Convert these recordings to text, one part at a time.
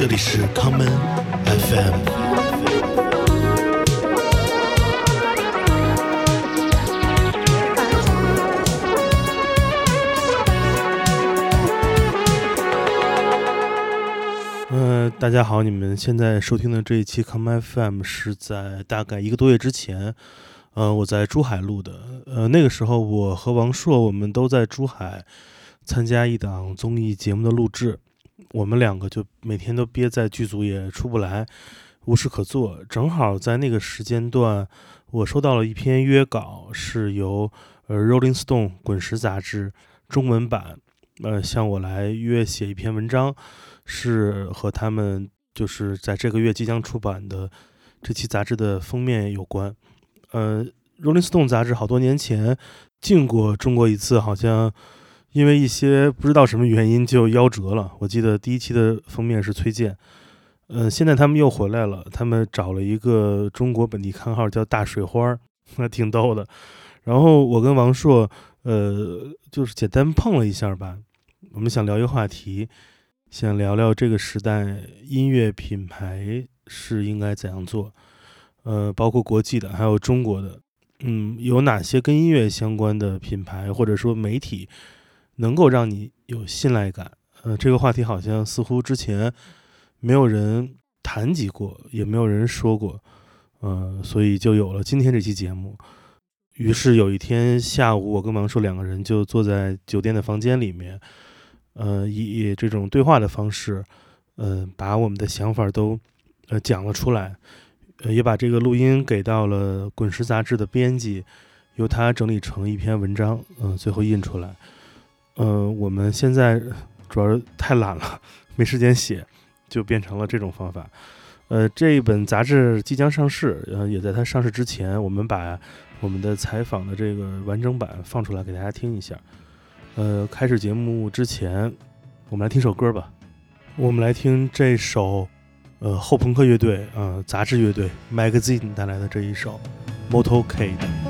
这里是 common FM。呃，大家好，你们现在收听的这一期 Come FM 是在大概一个多月之前，呃，我在珠海录的。呃，那个时候我和王硕我们都在珠海参加一档综艺节目的录制，我们两个就每天都憋在剧组也出不来，无事可做。正好在那个时间段，我收到了一篇约稿，是由呃 Rolling Stone 滚石杂志中文版呃向我来约写一篇文章。是和他们就是在这个月即将出版的这期杂志的封面有关。呃，《Rolling Stone》杂志好多年前进过中国一次，好像因为一些不知道什么原因就夭折了。我记得第一期的封面是崔健。呃，现在他们又回来了，他们找了一个中国本地刊号叫大水花，那挺逗的。然后我跟王硕，呃，就是简单碰了一下吧，我们想聊一个话题。想聊聊这个时代音乐品牌是应该怎样做，呃，包括国际的，还有中国的，嗯，有哪些跟音乐相关的品牌或者说媒体能够让你有信赖感？呃，这个话题好像似乎之前没有人谈及过，也没有人说过，呃，所以就有了今天这期节目。于是有一天下午，我跟王硕两个人就坐在酒店的房间里面。呃，以这种对话的方式，呃，把我们的想法都呃讲了出来，呃，也把这个录音给到了《滚石》杂志的编辑，由他整理成一篇文章，嗯，最后印出来。呃，我们现在主要是太懒了，没时间写，就变成了这种方法。呃，这一本杂志即将上市，呃，也在它上市之前，我们把我们的采访的这个完整版放出来给大家听一下。呃，开始节目之前，我们来听首歌吧。我们来听这首，呃，后朋克乐队，呃，杂志乐队 Magazine 带来的这一首 Motorcade。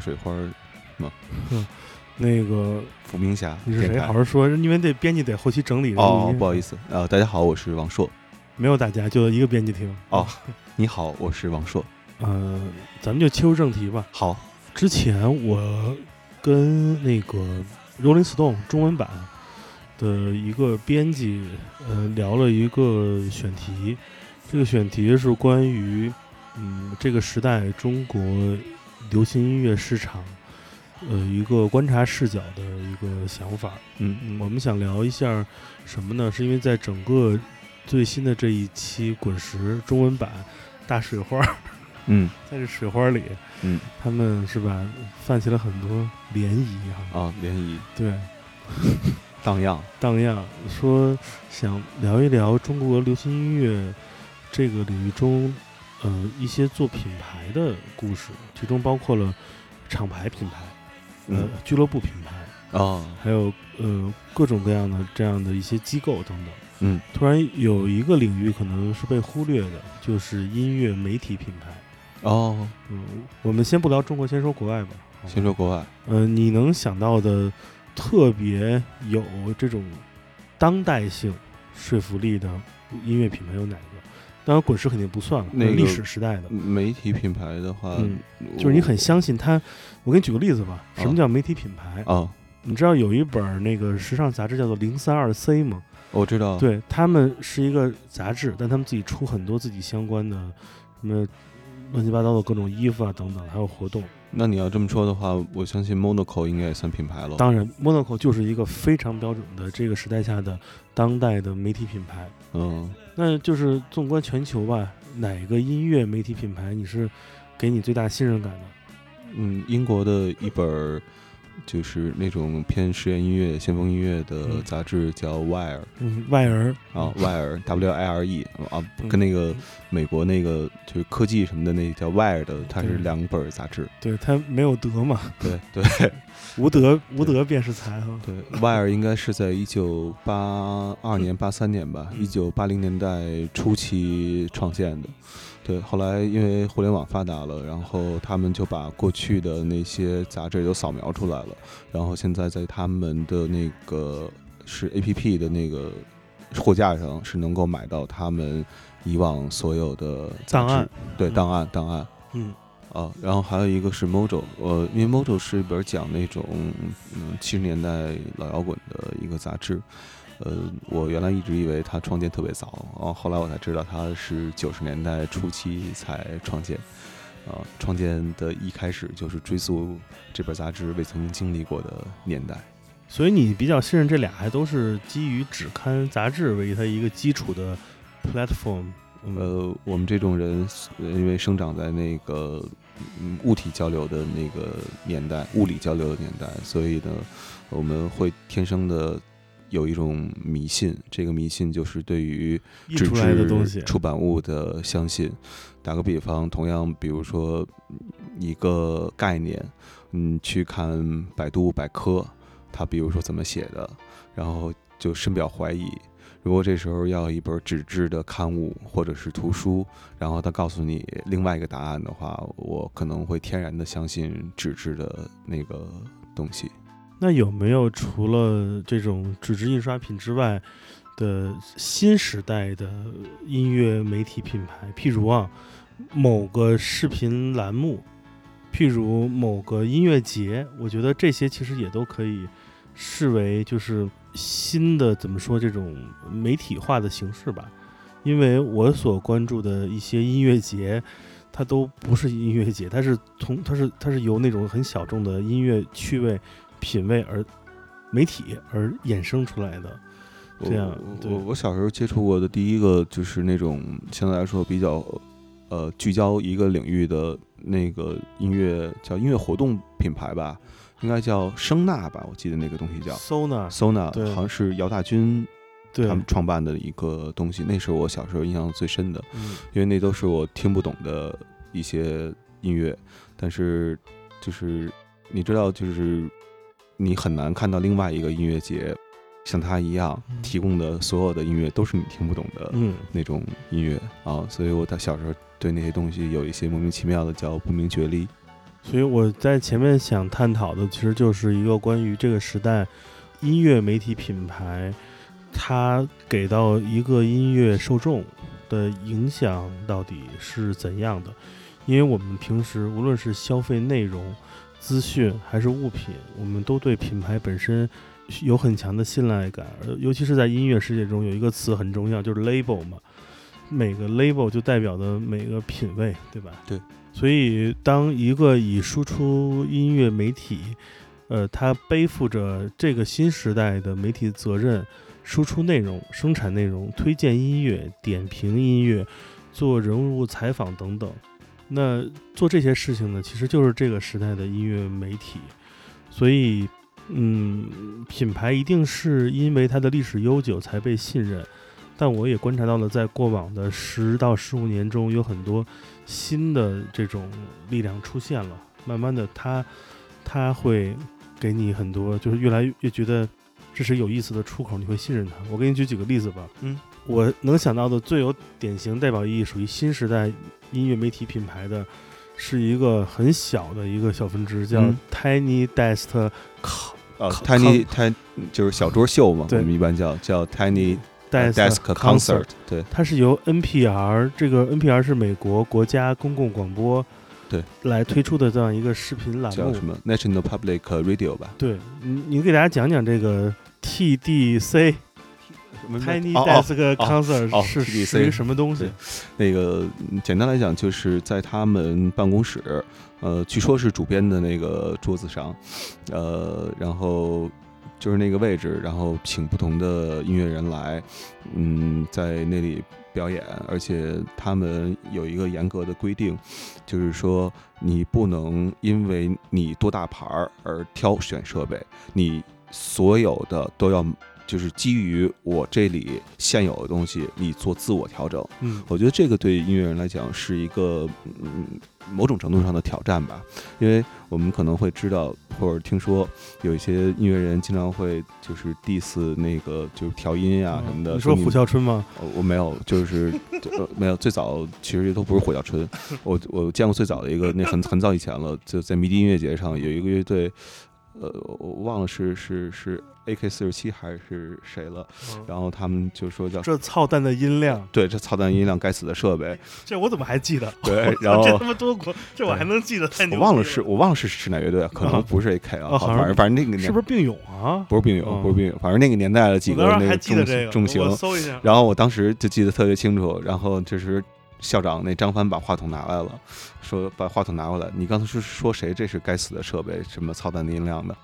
水花吗？嗯，那个伏明霞，你是谁？好好说，因为这编辑得后期整理。哦，不好意思，呃，大家好，我是王硕。没有大家，就一个编辑厅。哦，你好，我是王硕。呃，咱们就切入正题吧。好，之前我跟那个 Rolling Stone 中文版的一个编辑，呃，聊了一个选题。这个选题是关于。嗯，这个时代中国流行音乐市场，呃，一个观察视角的一个想法。嗯，我们想聊一下什么呢？是因为在整个最新的这一期《滚石》中文版大水花，嗯，在这水花里，嗯，他们是吧，泛起了很多涟漪哈。啊，涟漪，对，荡漾，荡漾，说想聊一聊中国流行音乐这个领域中，呃，一些做品牌的故事，其中包括了厂牌品牌，呃嗯，俱乐部品牌，哦，还有呃各种各样的这样的一些机构等等。嗯，突然有一个领域可能是被忽略的，就是音乐媒体品牌。哦，嗯，我们先不聊中国，先说国外吧。先说国外，呃，你能想到的特别有这种当代性说服力的音乐品牌有哪个？当然，滚石肯定不算了，那个历史时代的，媒体品牌的话，嗯就是你很相信它。我给你举个例子吧，什么啊叫媒体品牌？啊，你知道有一本那个时尚杂志叫做《零三二 C》吗？我知道，对他们是一个杂志，但他们自己出很多自己相关的什么乱七八糟的各种衣服啊等等，还有活动。那你要这么说的话，我相信 Monaco 应该也算品牌了。当然，Monaco 就是一个非常标准的这个时代下的当代的媒体品牌。嗯，那就是纵观全球吧，哪个音乐媒体品牌你是给你最大信任感的？嗯，英国的一本儿就是那种偏实验音乐、先锋音乐的嗯。杂志，叫 Wire 嗯，外儿啊，Wire W I R E 啊，嗯。跟那个美国那个就是科技什么的那叫 Wire 的，它是两本杂志。对它没有德嘛，对对 无德无德便是才哈。对，Wire 应该是在一九八二年、八三年吧，嗯。一九八零年代初期创建的。对，后来因为互联网发达了，然后他们就把过去的那些杂志都扫描出来了，然后现在在他们的那个是 A P P 的那个货架上是能够买到他们以往所有的档案，对，嗯档案档案。嗯啊，然后还有一个是 Mojo，呃，因为 Mojo 是一本讲那种嗯七十年代老摇滚的一个杂志，呃，我原来一直以为他创建特别早，然后后来我才知道他是九十年代初期才创建，啊，创建的一开始就是追溯这本杂志未曾经历过的年代。所以你比较信任这俩，还都是基于纸刊杂志为它一个基础的 platform。嗯，呃，我们这种人，呃因为生长在那个嗯物体交流的那个年代，物理交流的年代，所以呢，我们会天生的有一种迷信。这个迷信就是对于纸质，出版物的相信。打个比方，同样，比如说嗯一个概念，嗯，去看百度百科，它比如说怎么写的，然后就深表怀疑。如果这时候要一本纸质的刊物或者是图书，然后他告诉你另外一个答案的话，我可能会天然的相信纸质的那个东西。那有没有除了这种纸质印刷品之外的新时代的音乐媒体品牌？譬如啊，某个视频栏目，譬如某个音乐节，我觉得这些其实也都可以视为就是新的怎么说这种媒体化的形式吧。因为我所关注的一些音乐节，它都不是音乐节，它是从它是它是由那种很小众的音乐趣味品味而媒体而衍生出来的。这样我我我小时候接触过的第一个就是那种相对来说比较呃聚焦一个领域的那个音乐叫音乐活动品牌吧，应该叫声纳吧，我记得那个东西叫 Sona，Sona，对好像是姚大军对他，们创办的一个东西，那是我小时候印象最深的。嗯因为那都是我听不懂的一些音乐，但是就是你知道，就是你很难看到另外一个音乐节像他一样嗯提供的所有的音乐都是你听不懂的嗯，那种音乐啊，所以我在小时候对那些东西有一些莫名其妙的叫不明觉厉。所以我在前面想探讨的，其实就是一个关于这个时代音乐媒体品牌，它给到一个音乐受众的影响到底是怎样的？因为我们平时无论是消费内容、资讯还是物品，我们都对品牌本身有很强的信赖感，尤其是在音乐世界中，有一个词很重要，就是 label 嘛。每个 label 就代表的每个品味，对吧？对。所以，当一个以输出音乐媒体，呃，它背负着这个新时代的媒体责任，输出内容、生产内容、推荐音乐、点评音乐、做人物采访等等。那做这些事情呢，其实就是这个时代的音乐媒体。所以，嗯，品牌一定是因为它的历史悠久才被信任，但我也观察到了，在过往的十到十五年中，有很多新的这种力量出现了。慢慢的，它它会给你很多，就是越来越觉得这是有意思的出口，你会信任它。我给你举几个例子吧。嗯，我能想到的最有典型代表意义，属于新时代音乐媒体品牌的，是一个很小的一个小分支，叫嗯。Tiny Desk 呃，tiny tiny 就是小桌秀嘛，我们一般叫叫 tiny Desk desk concert，对，它是由 NPR 这个 NPR 是美国国家公共广播对。来推出的这样一个视频栏目。叫什。么？National Public Radio 吧。对，你你给大家讲讲这个 TDC Tiny Desk Concert 哦是是一个什么东西？那个嗯简单来讲，就是在他们办公室，呃，据说是主编的那个桌子上，呃，然后就是那个位置，然后请不同的音乐人来，嗯，在那里表演，而且他们有一个严格的规定，就是说你不能因为你多大牌儿而挑选设备，你所有的都要。就是基于我这里现有的东西，你做自我调整。嗯，我觉得这个对音乐人来讲是一个嗯某种程度上的挑战吧，因为我们可能会知道或者听说有一些音乐人经常会就是 diss 那个就是调音啊什么的。嗯你说你胡啸春吗？呃我没有，就是呃没有。最早其实都不是火药春，我我见过最早的一个，那很很早以前了，就在迷笛音乐节上有一个乐队，呃，我忘了是是是 AK 四十七还是谁了，然后他们就说叫这操蛋的音量，对这操蛋音量该死的设备，这我怎么还记得？对，然后这他妈多国，这我还能记得，太牛我忘了了是我忘了是是哪乐队，可能啊不是 AK 啊，啊反正反正那个年是不是并勇啊？不是并哦勇，不是并勇，反正那个年代的几个那个我还记得重这个，重型我，搜一下。然后我当时就记得特别清楚，然后就是校长那张帆把话筒拿来了，说把话筒拿过来，你刚才是说谁这是该死的设备，什么操蛋的音量的？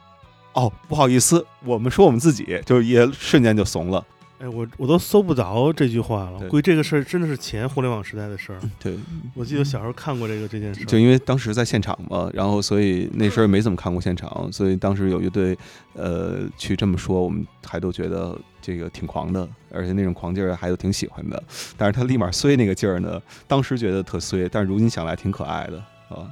哦，不好意思，我们说我们自己，就也瞬间就怂了。哎，我我都搜不着这句话了。对估计这个事儿真的是前互联网时代的事儿。对，我记得小时候看过这个这件事儿。就因为当时在现场嘛，然后所以那时候没怎么看过现场，所以当时有乐队呃去这么说，我们还都觉得这个挺狂的，而且那种狂劲儿还都挺喜欢的。但是他立马衰那个劲儿呢，当时觉得特衰，但是如今想来挺可爱的啊。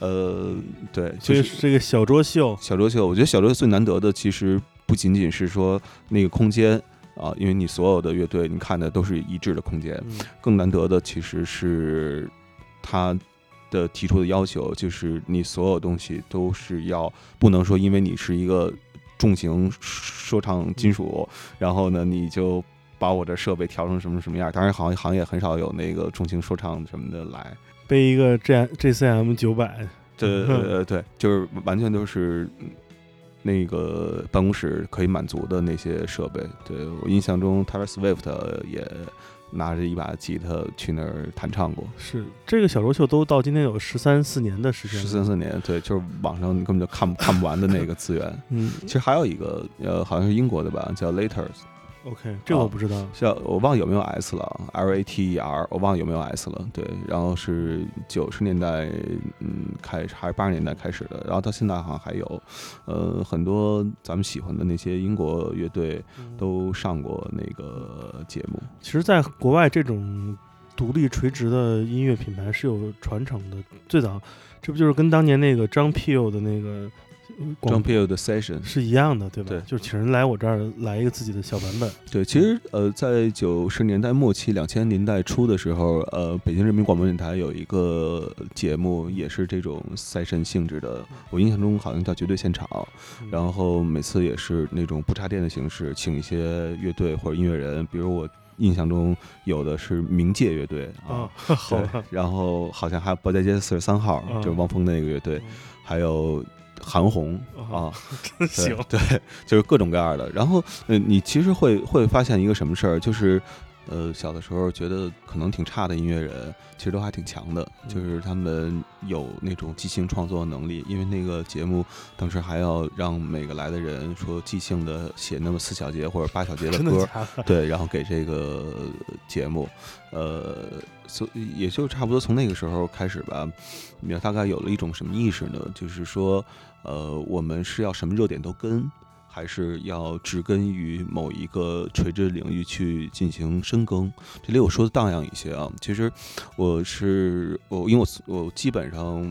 呃，对，所以就是这个小桌秀，小桌秀，我觉得小桌秀最难得的其实不仅仅是说那个空间啊，因为你所有的乐队你看的都是一致的空间，嗯更难得的其实是他的提出的要求，就是你所有东西都是要不能说因为你是一个重型说唱金属，然后呢你就把我的设备调成什么什么样。当然，行行业很少有那个重型说唱什么的来。背一个 G JCM 九百，对对对对，就是完全都是嗯那个办公室可以满足的那些设备。对我印象中，Taylor Swift 也拿着一把吉他去那儿弹唱过。是这个小说秀都到今天有十三四年的时间。十三四年，对，就是网上你根本就看不看不完的那个资源。嗯其实还有一个，呃，好像是英国的吧，叫 Laters，，OK，这个我不知道。像我忘了有没有 S 了，L A T E R，我忘了有没有 S 了。对，然后是九十年代，嗯，开始还是八十年代开始的，然后到现在好像还有，呃，很多咱们喜欢的那些英国乐队都上过那个节目。其实，在国外这种独立垂直的音乐品牌是有传承的。最早，这不就是跟当年那个张 Peel 的那个呃广 John Peel 的 Session，是一样的，对吧？对。就是请人来我这儿来一个自己的小版本。对，其实呃，在九十年代末期、两千年代初的时候，呃，北京人民广播电台有一个节目，也是这种 session 性质的，我印象中好像叫《绝对现场》，嗯然后每次也是那种不插电的形式，请一些乐队或者音乐人，比如我印象中有的是冥界乐队啊对，然后好像还有包家街四十三号，嗯。就是汪峰的那个乐队，还有韩红啊 行，对，就是各种各样的。然后，呃，你其实会会发现一个什么事儿，就是呃，小的时候觉得可能挺差的音乐人，其实都还挺强的，就是他们有那种即兴创作能力。因为那个节目当时还要让每个来的人说即兴的写那么四小节或者八小节的 歌，对，然后给这个节目，呃，所也就差不多从那个时候开始吧，你大概有了一种什么意识呢？就是说，呃，我们是要什么热点都跟。还是要植根于某一个垂直领域去进行深耕。这里我说的荡漾一些啊，其实我是我，因为我我基本上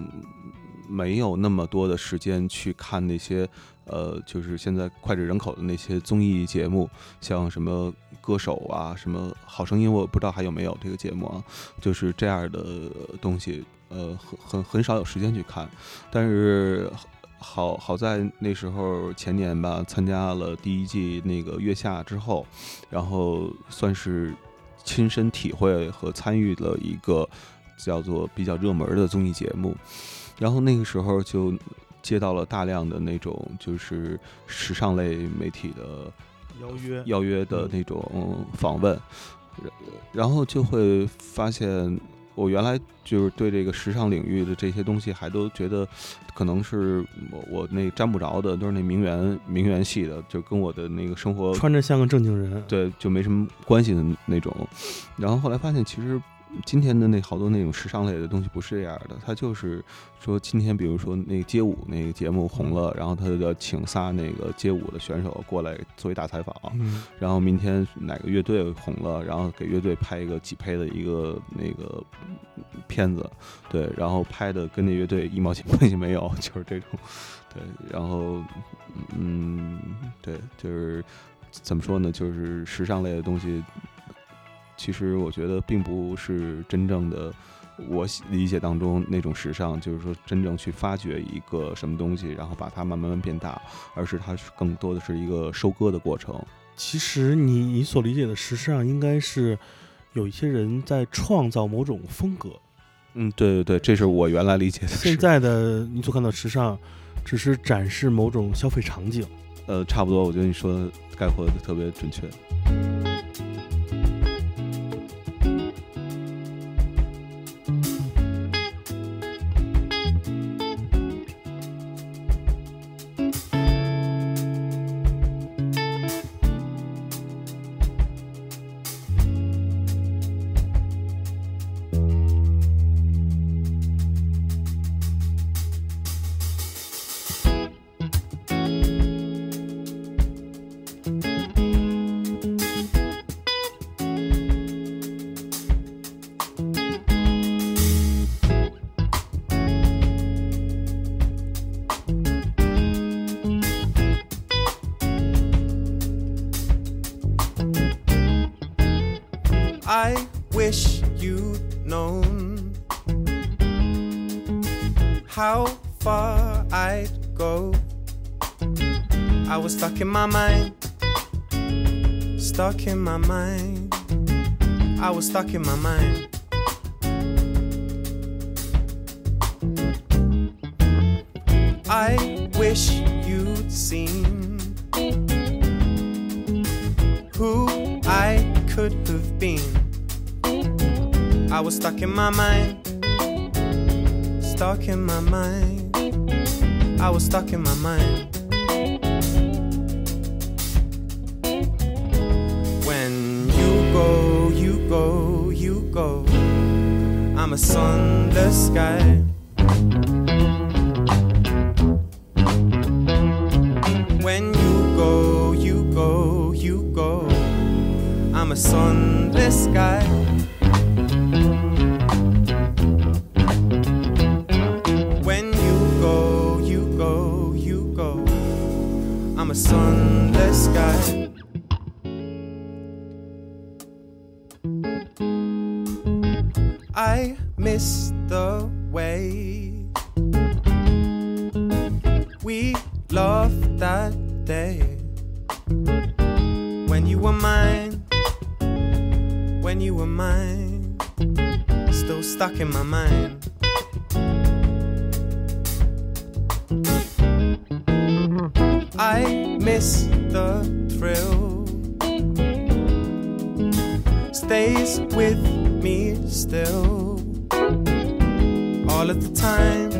没有那么多的时间去看那些呃，就是现在脍炙人口的那些综艺节目，像什么歌手啊，什么好声音，我不知道还有没有这个节目啊，就是这样的东西，呃，很很很少有时间去看，但是。好好在那时候前年吧，参加了第一季那个月下之后，然后算是亲身体会和参与了一个叫做比较热门的综艺节目，然后那个时候就接到了大量的那种就是时尚类媒体的邀约邀约的那种访问，然后就会发现。我原来就是对这个时尚领域的这些东西，还都觉得可能是我我那沾不着的，都是那名媛名媛系的，就跟我的那个生活穿着像个正经人，对，就没什么关系的那种。然后后来发现，其实。今天的那好多那种时尚类的东西不是这样的，他就是说今天比如说那个街舞那个节目红了，然后他就请仨那个街舞的选手过来做一大采访，然后明天哪个乐队红了，然后给乐队拍一个几配的一个那个片子，对，然后拍的跟那乐队一毛钱关系没有，就是这种，对，然后嗯，对，就是怎么说呢，就是时尚类的东西。其实我觉得并不是真正的我理解当中那种时尚，就是说真正去发掘一个什么东西，然后把它慢慢慢变大，而是它更多的是一个收割的过程。其实你你所理解的时尚，应该是有一些人在创造某种风格。嗯，对对对，这是我原来理解的。现在的你所看到时尚，只是展示某种消费场景。呃，差不多，我觉得你说的概括的特别准确。The way we loved that day when you were mine, when you were mine, still stuck in my mind. I miss the thrill stays with me still. All of the time,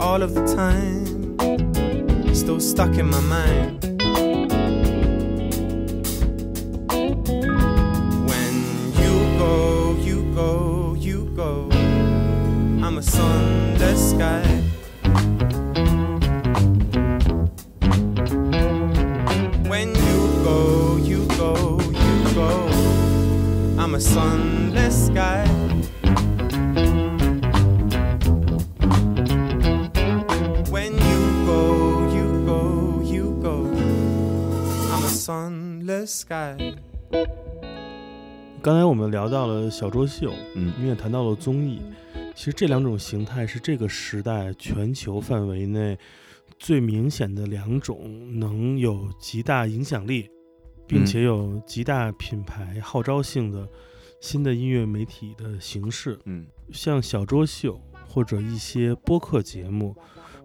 all of the time, still stuck in my mind. 刚才我们聊到了小桌秀，嗯。你也谈到了综艺，其实这两种形态是这个时代全球范围内最明显的两种能有极大影响力，并且有极大品牌号召性的新的音乐媒体的形式。嗯。像小桌秀或者一些播客节目，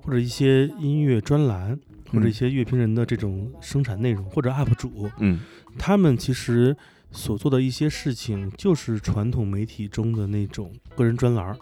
或者一些音乐专栏，或者一些乐评人的这种生产内容，或者 UP 主，嗯。他们其实所做的一些事情，就是传统媒体中的那种个人专栏儿。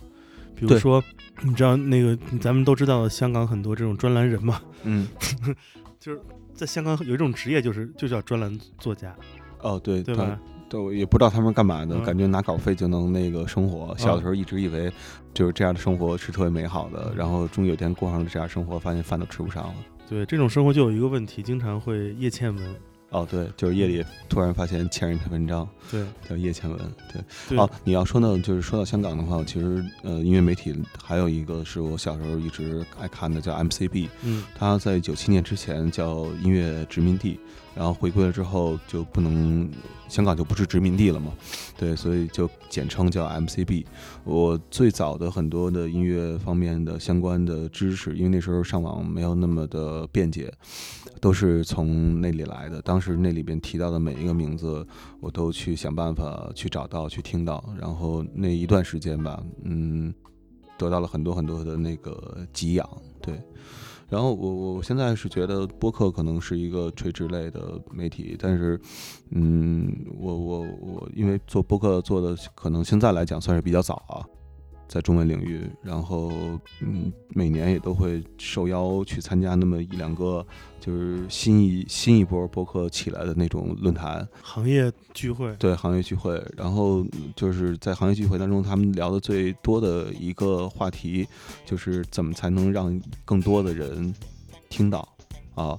比如说，你知道那个咱们都知道的香港很多这种专栏人嘛，嗯，就是在香港有一种职业就是就叫专栏作家，哦对对吧？对，我也不知道他们干嘛的，嗯感觉拿稿费就能那个生活。小的时候一直以为就是这样的生活是特别美好的，然后终于有一天过上了这样生活，发现饭都吃不上了。对，这种生活就有一个问题，经常会叶欠文。哦，对，就是夜里突然发现前人一篇文章，对，叫叶倩文。对，对哦，你要说呢，就是说到香港的话，其实呃，音乐媒体还有一个是我小时候一直爱看的，叫 MCB。嗯它在九七年之前叫音乐殖民地，然后回归了之后就不能，香港就不是殖民地了嘛，对，所以就简称叫 MCB。我最早的很多的音乐方面的相关的知识，因为那时候上网没有那么的便捷，都是从那里来的。当时那里边提到的每一个名字，我都去想办法去找到、去听到，然后那一段时间吧，嗯，得到了很多很多的那个给养，对。然后我我现在是觉得播客可能是一个垂直类的媒体，但是，嗯，我我我因为做播客做的可能现在来讲算是比较早啊，在中文领域，然后嗯，每年也都会受邀去参加那么一两个就是新一新一波播客起来的那种论坛，行业聚会，对行业聚会，然后就是在行业聚会当中，他们聊的最多的一个话题，就是怎么才能让更多的人听到啊。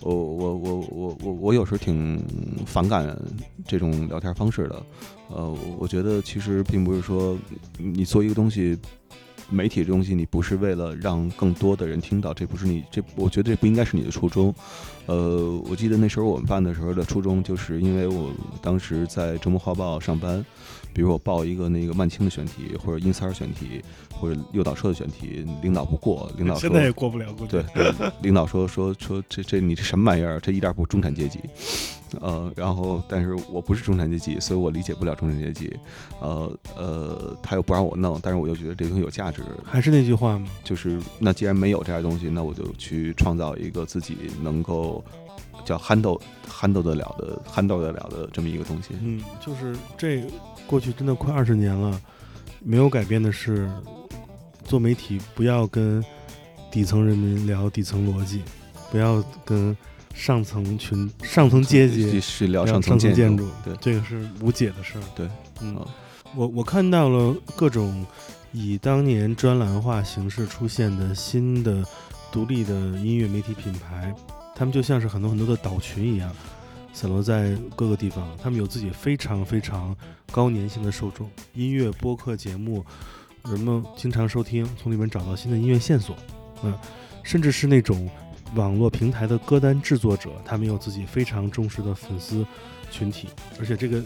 我我我我我我有时候挺反感这种聊天方式的，呃，我我觉得其实并不是说你做一个东西。媒体这东西，你不是为了让更多的人听到，这不是你这，我觉得这不应该是你的初衷。呃，我记得那时候我们办的时候的初衷，就是因为我当时在周末画报上班，比如我报一个那个曼青的选题，或者音三儿选题，或者诱导社的选题，领导不过，领导说现在也过不了，对，对领导说说说这这你这什么玩意儿？这一点儿不中产阶级。呃，然后但是我不是中产阶级，所以我理解不了中产阶级。呃呃，他又不让我弄，但是我又觉得这东西有价值，还是那句话吗，就是那既然没有这样的东西，那我就去创造一个自己能够叫 handle handle 得了的 handle 得了的这么一个东西。嗯，就是这过去真的快二十年了，没有改变的是，做媒体不要跟底层人民聊底层逻辑，不要跟上层群、上层阶级是聊聊上层层建筑，对这个是无解的事儿。对，嗯嗯，我我看到了各种以当年专栏化形式出现的新的独立的音乐媒体品牌，他们就像是很多很多的岛群一样，散落在各个地方。他们有自己非常非常高粘性的受众，音乐播客节目，人们经常收听，从里面找到新的音乐线索。嗯，甚至是那种网络平台的歌单制作者，他们有自己非常忠实的粉丝群体，而且这个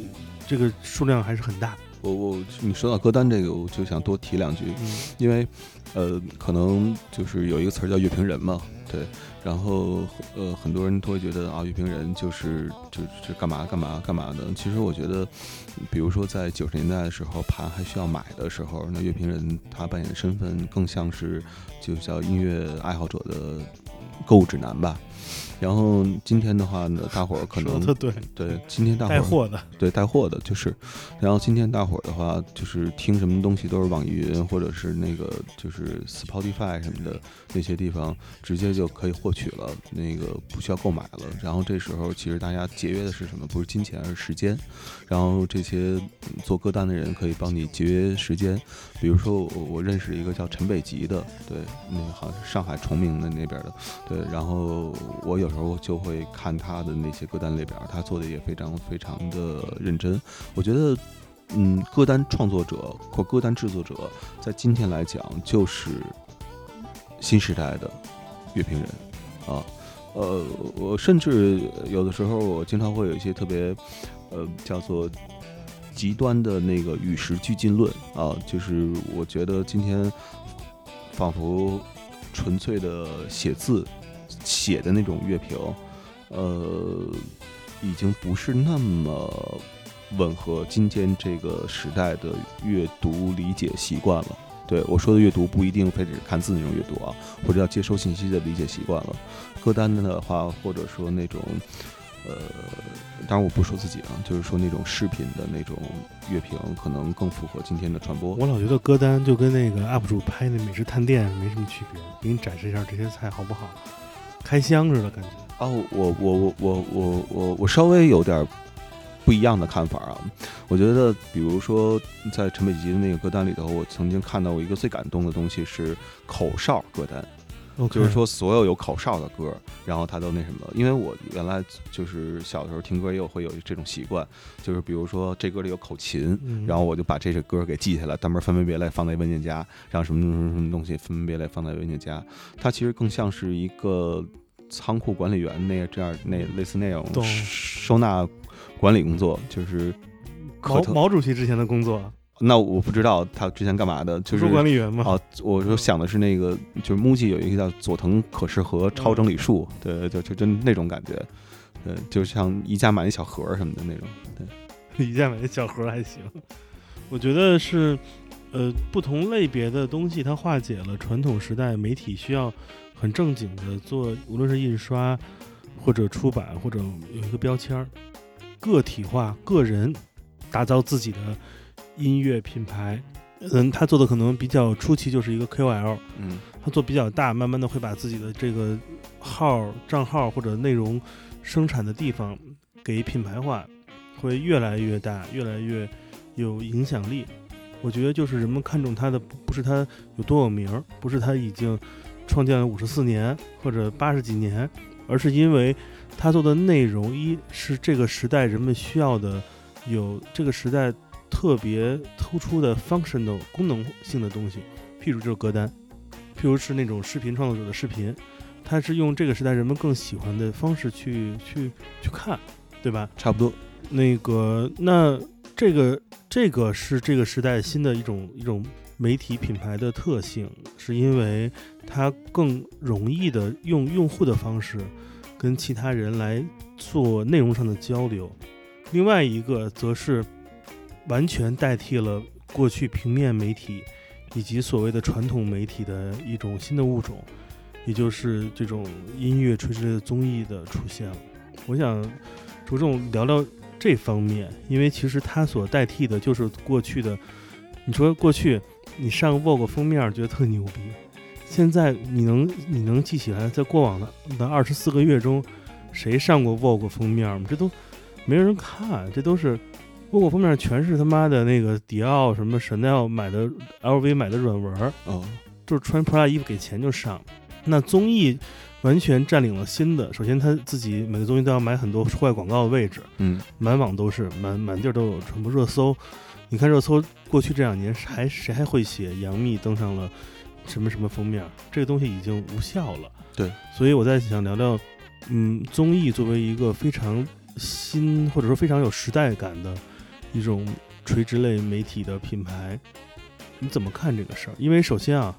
这个数量还是很大。我我你说到歌单这个，我就想多提两句，嗯因为呃，可能就是有一个词儿叫乐评人嘛，对，然后呃，很多人都会觉得啊，乐评人就是就是干嘛干嘛干嘛的。其实我觉得，比如说在九十年代的时候，盘还需要买的时候，那乐评人他扮演的身份更像是就叫音乐爱好者的购物指南吧。然后今天的话呢，大伙儿可能对，对今天大伙儿带货的，对带货的，就是，然后今天大伙儿的话，就是听什么东西都是网易云或者是那个就是 Spotify 什么的那些地方，直接就可以获取了，那个不需要购买了。然后这时候其实大家节约的是什么？不是金钱，而是时间。然后这些做歌单的人可以帮你节约时间。比如说我我认识一个叫陈北极的，对，那个好像是上海崇明的那边的，对。然后我有时候就会看他的那些歌单列表，他做的也非常非常的认真。我觉得，嗯，歌单创作者或歌单制作者，在今天来讲，就是新时代的乐评人啊。呃，我甚至有的时候，我经常会有一些特别，呃，叫做极端的那个与时俱进论啊，就是我觉得今天仿佛纯粹的写字写的那种乐评，呃，已经不是那么吻合今天这个时代的阅读理解习惯了。对我说的阅读不一定非得是看字那种阅读啊，或者要接收信息的理解习惯了。歌单的话，或者说那种，呃，当然我不说自己啊，就是说那种视频的那种乐评，可能更符合今天的传播。我老觉得歌单就跟那个 UP 主拍那美食探店没什么区别，给你展示一下这些菜好不好，开箱似的感觉。哦，我我我我我我我稍微有点不一样的看法啊。我觉得，比如说在陈北极的那个歌单里头，我曾经看到过一个最感动的东西是口哨歌单就是说所有有口哨的歌，然后他都那什么。因为我原来就是小的时候听歌也有会有这种习惯，就是比如说这歌里有口琴，嗯，然后我就把这首歌给记下来，单门分门别类放在文件夹，然后什么什么什么东西分门别类放在文件夹。它其实更像是一个仓库管理员那这样那类似那种收纳管理工作，就是毛。毛主席之前的工作，那我不知道他之前干嘛的，就是管理员嘛。哦，我就想的是那个，就是 MUJI 有一个叫佐藤可士和超整理术，对，就就就那种感觉，对，就像宜家买那小盒儿什么的那种，对，宜家买一小盒儿还行。我觉得是，呃，不同类别的东西，它化解了传统时代媒体需要很正经的做，无论是印刷或者出版，或者有一个标签儿，个体化、个人打造自己的音乐品牌。嗯，他做的可能比较初期就是一个 KOL，嗯他做比较大，慢慢的会把自己的这个号、账号或者内容生产的地方给品牌化，会越来越大，越来越有影响力。我觉得就是人们看重他的不不是他有多有名儿，不是他已经创建了五十四年或者八十几年，而是因为他做的内容一是这个时代人们需要的，有这个时代特别突出的 functional 功能性的东西，譬如就是歌单，譬如是那种视频创作者的视频，它是用这个时代人们更喜欢的方式去去去看，对吧？差不多，那个，那这个这个是这个时代新的一种一种媒体品牌的特性，是因为它更容易的用用户的方式跟其他人来做内容上的交流。另外一个则是完全代替了过去平面媒体以及所谓的传统媒体的一种新的物种，也就是这种音乐垂直的综艺的出现了。我想着重聊聊这方面，因为其实它所代替的就是过去的。你说过去你上 Vogue 封面觉得特牛逼，现在你能你能记起来，在过往的的二十四个月中，谁上过 Vogue 封面吗？这都没人看，这都是 Vogue 封面全是他妈的那个迪奥什么 Chanel 买的 LV 买的软文儿，哦，就是穿 Prada 衣服给钱就上。那综艺完全占领了新的，首先他自己每个综艺都要买很多户外广告的位置，嗯满网都是，满满地儿都有，什么热搜。你看热搜，过去这两年还谁还会写杨幂登上了什么什么封面？这个东西已经无效了。对，所以我在想聊聊，嗯，综艺作为一个非常新或者说非常有时代感的一种垂直类媒体的品牌，你怎么看这个事儿？因为首先啊，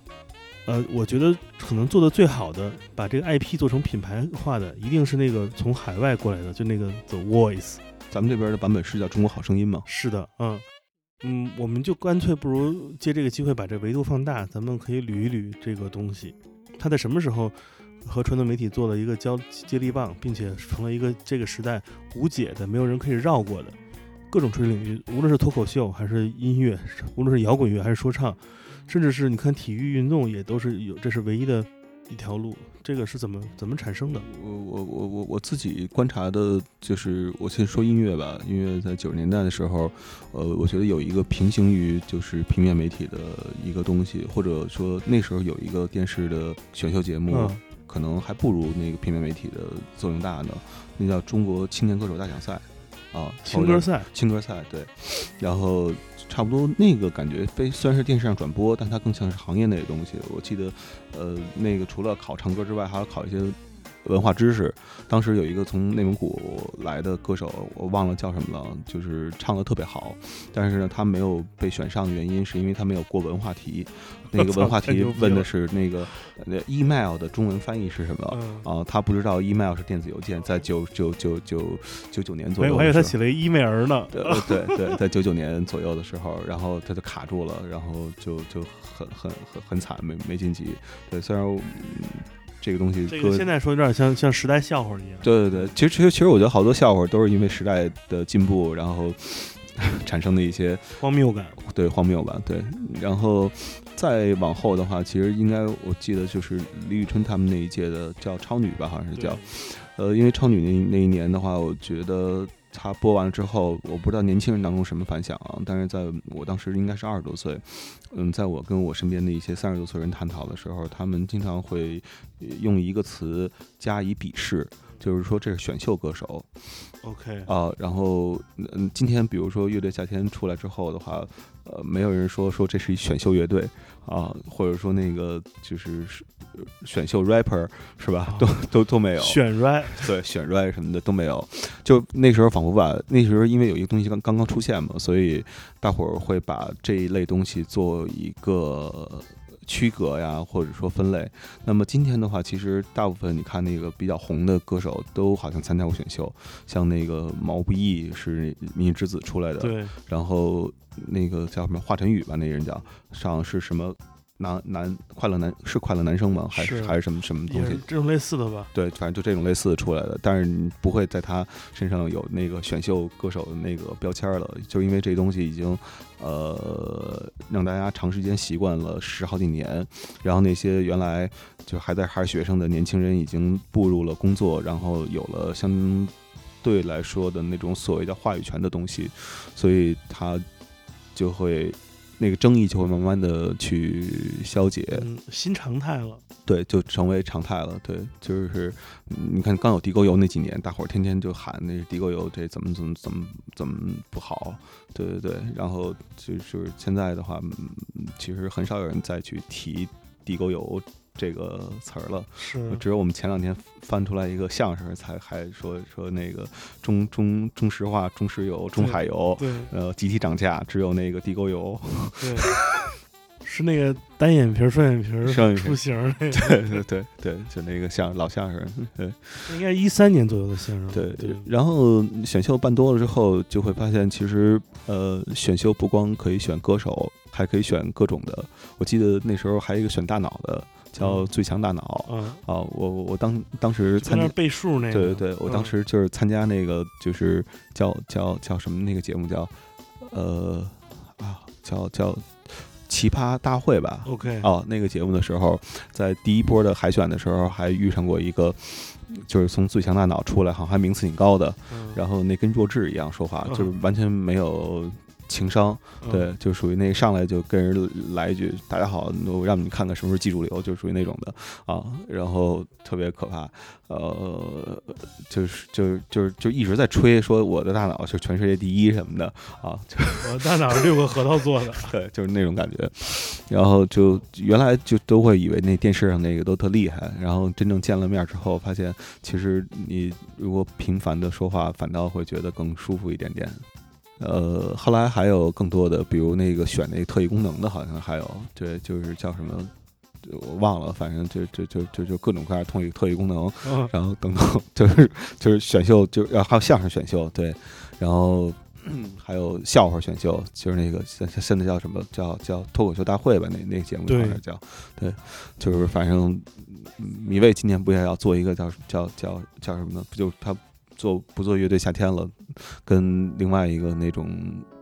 呃，我觉得可能做的最好的，把这个 IP 做成品牌化的，一定是那个从海外过来的，就那个 The Voice。咱们这边的版本是叫《中国好声音》吗？是的，嗯嗯，我们就干脆不如借这个机会把这维度放大，咱们可以捋一捋这个东西，它在什么时候，和传统媒体做了一个交接力棒，并且成了一个这个时代无解的、没有人可以绕过的各种垂直领域，无论是脱口秀还是音乐，无论是摇滚乐还是说唱，甚至是你看体育运动也都是有，这是唯一的一条路。这个是怎么怎么产生的？我我我我我自己观察的就是，我先说音乐吧。音乐在九十年代的时候，呃，我觉得有一个平行于就是平面媒体的一个东西，或者说那时候有一个电视的选秀节目，嗯可能还不如那个平面媒体的作用大呢。那叫中国青年歌手大奖赛啊，青歌赛，青歌赛对，然后差不多那个感觉非虽然是电视上转播，但它更像是行业内的东西。我记得，呃，那个除了考唱歌之外，还要考一些文化知识。当时有一个从内蒙古来的歌手，我忘了叫什么了，就是唱的特别好，但是呢，他没有被选上的原因是因为他没有过文化题。那个文化题问的是那个呃 email 的中文翻译是什么？嗯，啊，他不知道 email 是电子邮件，在九九九九九九年左，右我还以为他写了一伊美儿呢。对呃对对，在九九年左右的时候，然后他就卡住了，然后就就很很很很惨，没没晋级。对，虽然、嗯、这个东西这个现在说有点像像时代笑话一样。对对对，其实其实其实我觉得好多笑话都是因为时代的进步，然后 产生的一些荒谬感。对荒谬吧，对。然后再往后的话，其实应该我记得就是李宇春他们那一届的叫超女吧，好像是叫。呃，因为超女那那一年的话，我觉得她播完了之后，我不知道年轻人当中什么反响啊。但是在我当时应该是二十多岁，嗯，在我跟我身边的一些三十多岁人探讨的时候，他们经常会呃用一个词加以鄙视，就是说这是选秀歌手 OK，啊、然后嗯，今天比如说乐队夏天出来之后的话，呃，没有人说说这是一选秀乐队啊，或者说那个就是呃选秀 rapper 是吧？都都都没有。选 rap 对选 rap 什么的都没有，就那时候仿佛把那时候因为有一个东西刚刚刚出现嘛，所以大伙儿会把这一类东西做一个区隔呀，或者说分类。那么今天的话，其实大部分你看那个比较红的歌手都好像参加过选秀，像那个毛不易是明日之子出来的，对，然后那个叫什么华晨宇吧，那人叫上是什么男男快乐男是快乐男生吗？还是是还是什么什么东西？这种类似的吧。对，反正就这种类似的出来的，但是你不会在他身上有那个选秀歌手的那个标签了，就因为这东西已经呃让大家长时间习惯了十好几年，然后那些原来就还在还是学生的年轻人已经步入了工作，然后有了相对来说的那种所谓的话语权的东西，所以他就会那个争议就会慢慢的去消解。嗯，新常态了。对，就成为常态了。对，就是嗯你看刚有地沟油那几年，大伙儿天天就喊那地沟油这怎么怎么怎么怎么不好，对对对。然后就是现在的话，嗯其实很少有人再去提地沟油这个词儿了。是只有我们前两天翻出来一个相声，才还说说那个中中中石化、中石油、中海油，对呃，集体涨价，只有那个地沟油。对，是那个单眼皮儿、双眼皮儿双眼皮那个，对对对对，就那个相老相声，对。应该一三年左右的相声。对对，然后选秀办多了之后，就会发现其实呃，选秀不光可以选歌手，还可以选各种的。我记得那时候还有一个选大脑的，叫嗯最强大脑嗯，啊。我我我当当时参加背数那个。对对对，我当嗯时就是参加那个就是叫叫叫什么那个节目叫呃啊叫叫奇葩大会吧。OK，哦，那个节目的时候，在第一波的海选的时候，还遇上过一个，就是从最强大脑出来，好像还名次挺高的，嗯然后那跟弱智一样说话，就是完全没有情商，嗯对，就属于那上来就跟人来一句“大家好，我让你们看看什么是技术流”，就属于那种的啊，然后特别可怕，呃，就是就是就是就一直在吹说我的大脑是全世界第一什么的啊，就我大脑是六个核桃做的。对，就是那种感觉。然后就原来就都会以为那电视上那个都特厉害，然后真正见了面之后，发现其实你如果频繁的说话，反倒会觉得更舒服一点点。呃，后来还有更多的，比如那个选那个特异功能的，好像还有对，就是叫什么。我忘了，反正就就就就就各种各样的特异特异功能，嗯，然后等等，就是就是选秀，就然后还有相声选秀，对，然后还有笑话选秀，就是那个现现在叫什么叫叫脱口秀大会吧？那那个节目好对像叫对，就是反正嗯米未今年不也要做一个叫叫叫叫什么呢？不就他做不做乐队夏天了，跟另外一个那种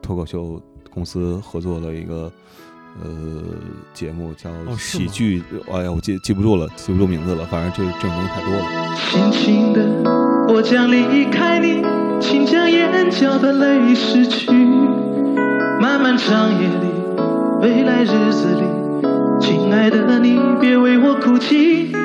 脱口秀公司合作了一个。呃，节目叫喜剧，哎呀，我记记不住了，记不住名字了。反正这这种东西太多了。轻轻的，我将离开你，请将眼角的泪拭去。漫漫长夜里，未来日子里，亲爱的你，别为我哭泣。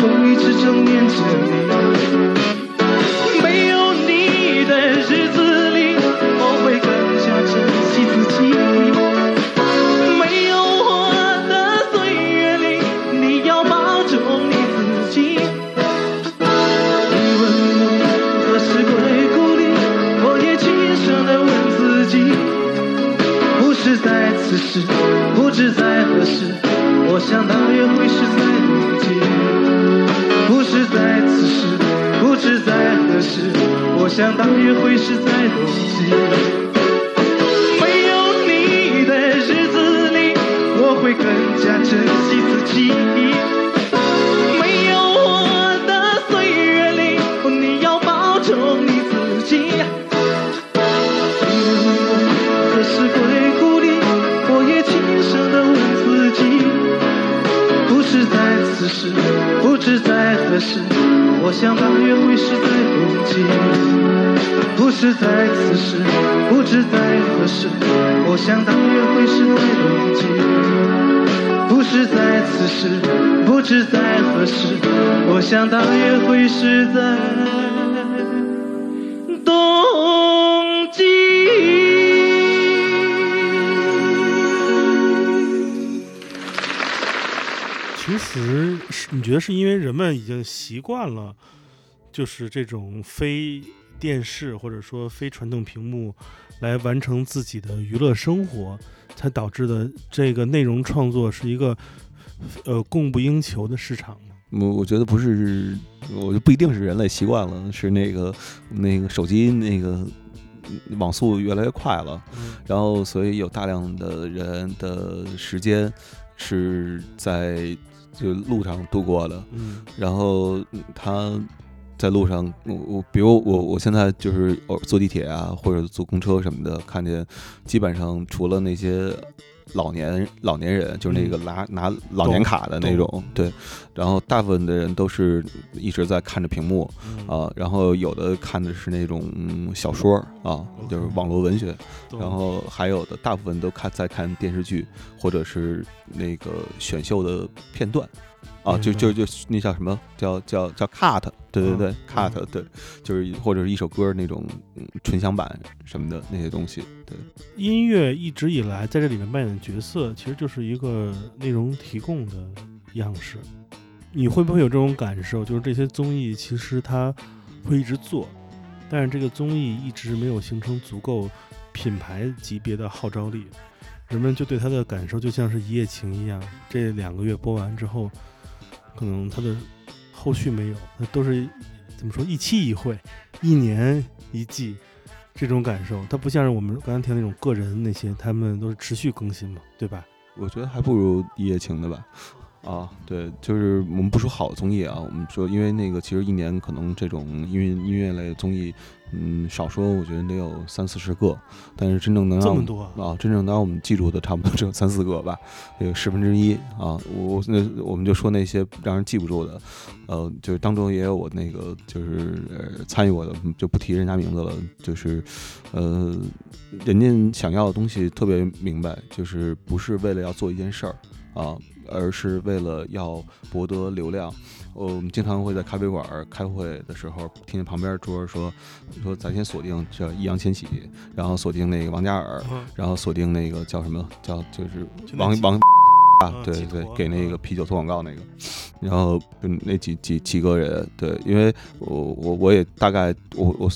我在想大约会是在冬季。其实是你觉得是因为人们已经习惯了，就是这种非电视或者说非传统屏幕来完成自己的娱乐生活，才导致的这个内容创作是一个呃供不应求的市场？我我觉得不是，我就不一定是人类习惯了，是那个那个手机那个嗯网速越来越快了，嗯。然后所以有大量的人的时间是在就路上度过的，嗯。然后嗯他在路上，我我比如我我现在就是坐地铁啊，或者坐公车什么的，看见基本上除了那些老年老年人，就是那个拿、拿老年卡的那种，对，然后大部分的人都是一直在看着屏幕嗯。啊，然后有的看的是那种嗯小说啊，就是网络文学，然后还有的大部分都看在看电视剧或者是那个选秀的片段，啊，就就就那叫什么？叫叫叫 cut，对对对、嗯 cut，嗯。对，就是或者是一首歌那种嗯纯享版什么的那些东西，对，音乐一直以来在这里面扮演的角色，其实就是一个内容提供的样式。你会不会有这种感受？就是这些综艺其实它会一直做，但是这个综艺一直没有形成足够品牌级别的号召力，人们就对它的感受就像是一夜情一样。这两个月播完之后，可能它的后续没有，那都是怎么说一期一会，一年一季这种感受。它不像是我们刚才听那种个人那些，他们都是持续更新嘛，对吧？我觉得还不如一夜情的吧。啊，对，就是我们不说好的综艺啊，我们说，因为那个其实一年可能这种音乐音乐类综艺，嗯，少说我觉得得有三四十个，但是真正能让这么多啊，真正能让我们记住的差不多只有三四个吧，有十分之一啊。我那我们就说那些让人记不住的，呃，就是当中也有我那个就是呃参与过的，就不提人家名字了，就是呃，人家想要的东西特别明白，就是不是为了要做一件事儿啊。而是为了要博得流量，我们经常会在咖啡馆开会的时候，听见旁边桌说说咱先锁定叫易烊千玺，然后锁定那个王嘉尔，然后锁定那个叫什么叫就是王王啊，对对，给那个啤酒做广告那个，然后就那几几几个人，对，因为我我我也大概我我。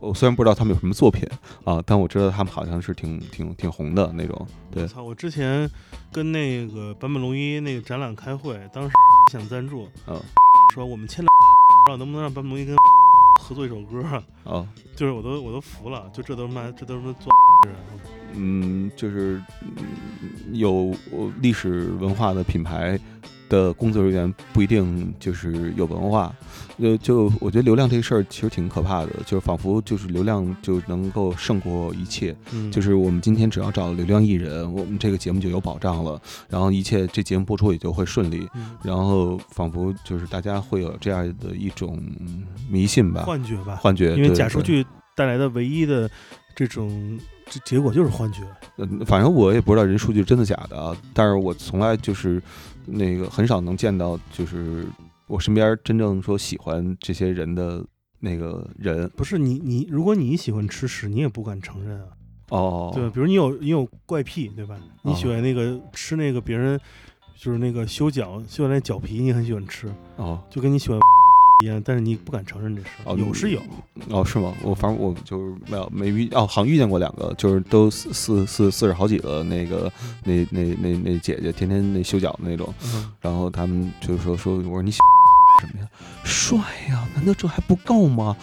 我虽然不知道他们有什么作品啊，但我知道他们好像是挺挺挺红的那种。对，操！我之前跟那个坂本龙一那个展览开会，当时 想赞助，嗯，说我们签了，不知道能不能让坂本龙一跟合作一首歌啊？就是我都我都服了，就这都妈这都是做人。嗯，就是有历史文化的品牌。的工作人员不一定就是有文化，就就我觉得流量这个事儿其实挺可怕的，就是仿佛就是流量就能够胜过一切，就是我们今天只要找流量艺人，我们这个节目就有保障了，然后一切这节目播出也就会顺利，然后仿佛就是大家会有这样的一种迷信吧，幻觉吧，幻觉，因为假数据带来的唯一的这种这结果就是幻觉。嗯，反正我也不知道人数据真的假的啊，但是我从来就是。那个很少能见到，就是我身边真正说喜欢这些人的那个人，不是你你，如果你喜欢吃屎，你也不敢承认啊。哦，对，比如你有你有怪癖，对吧？你喜欢那个吃那个别人就是那个修脚修那脚皮，你很喜欢吃哦，就跟你喜欢。一样，但是你不敢承认这事哦，有是有哦，是吗？我反正我就是没有没遇哦，好像遇见过两个，就是都四四四四十好几的那个那那那那姐姐，天天那修脚那种，然后他们就说说，我说你喜 什么呀？帅呀？难道这还不够吗？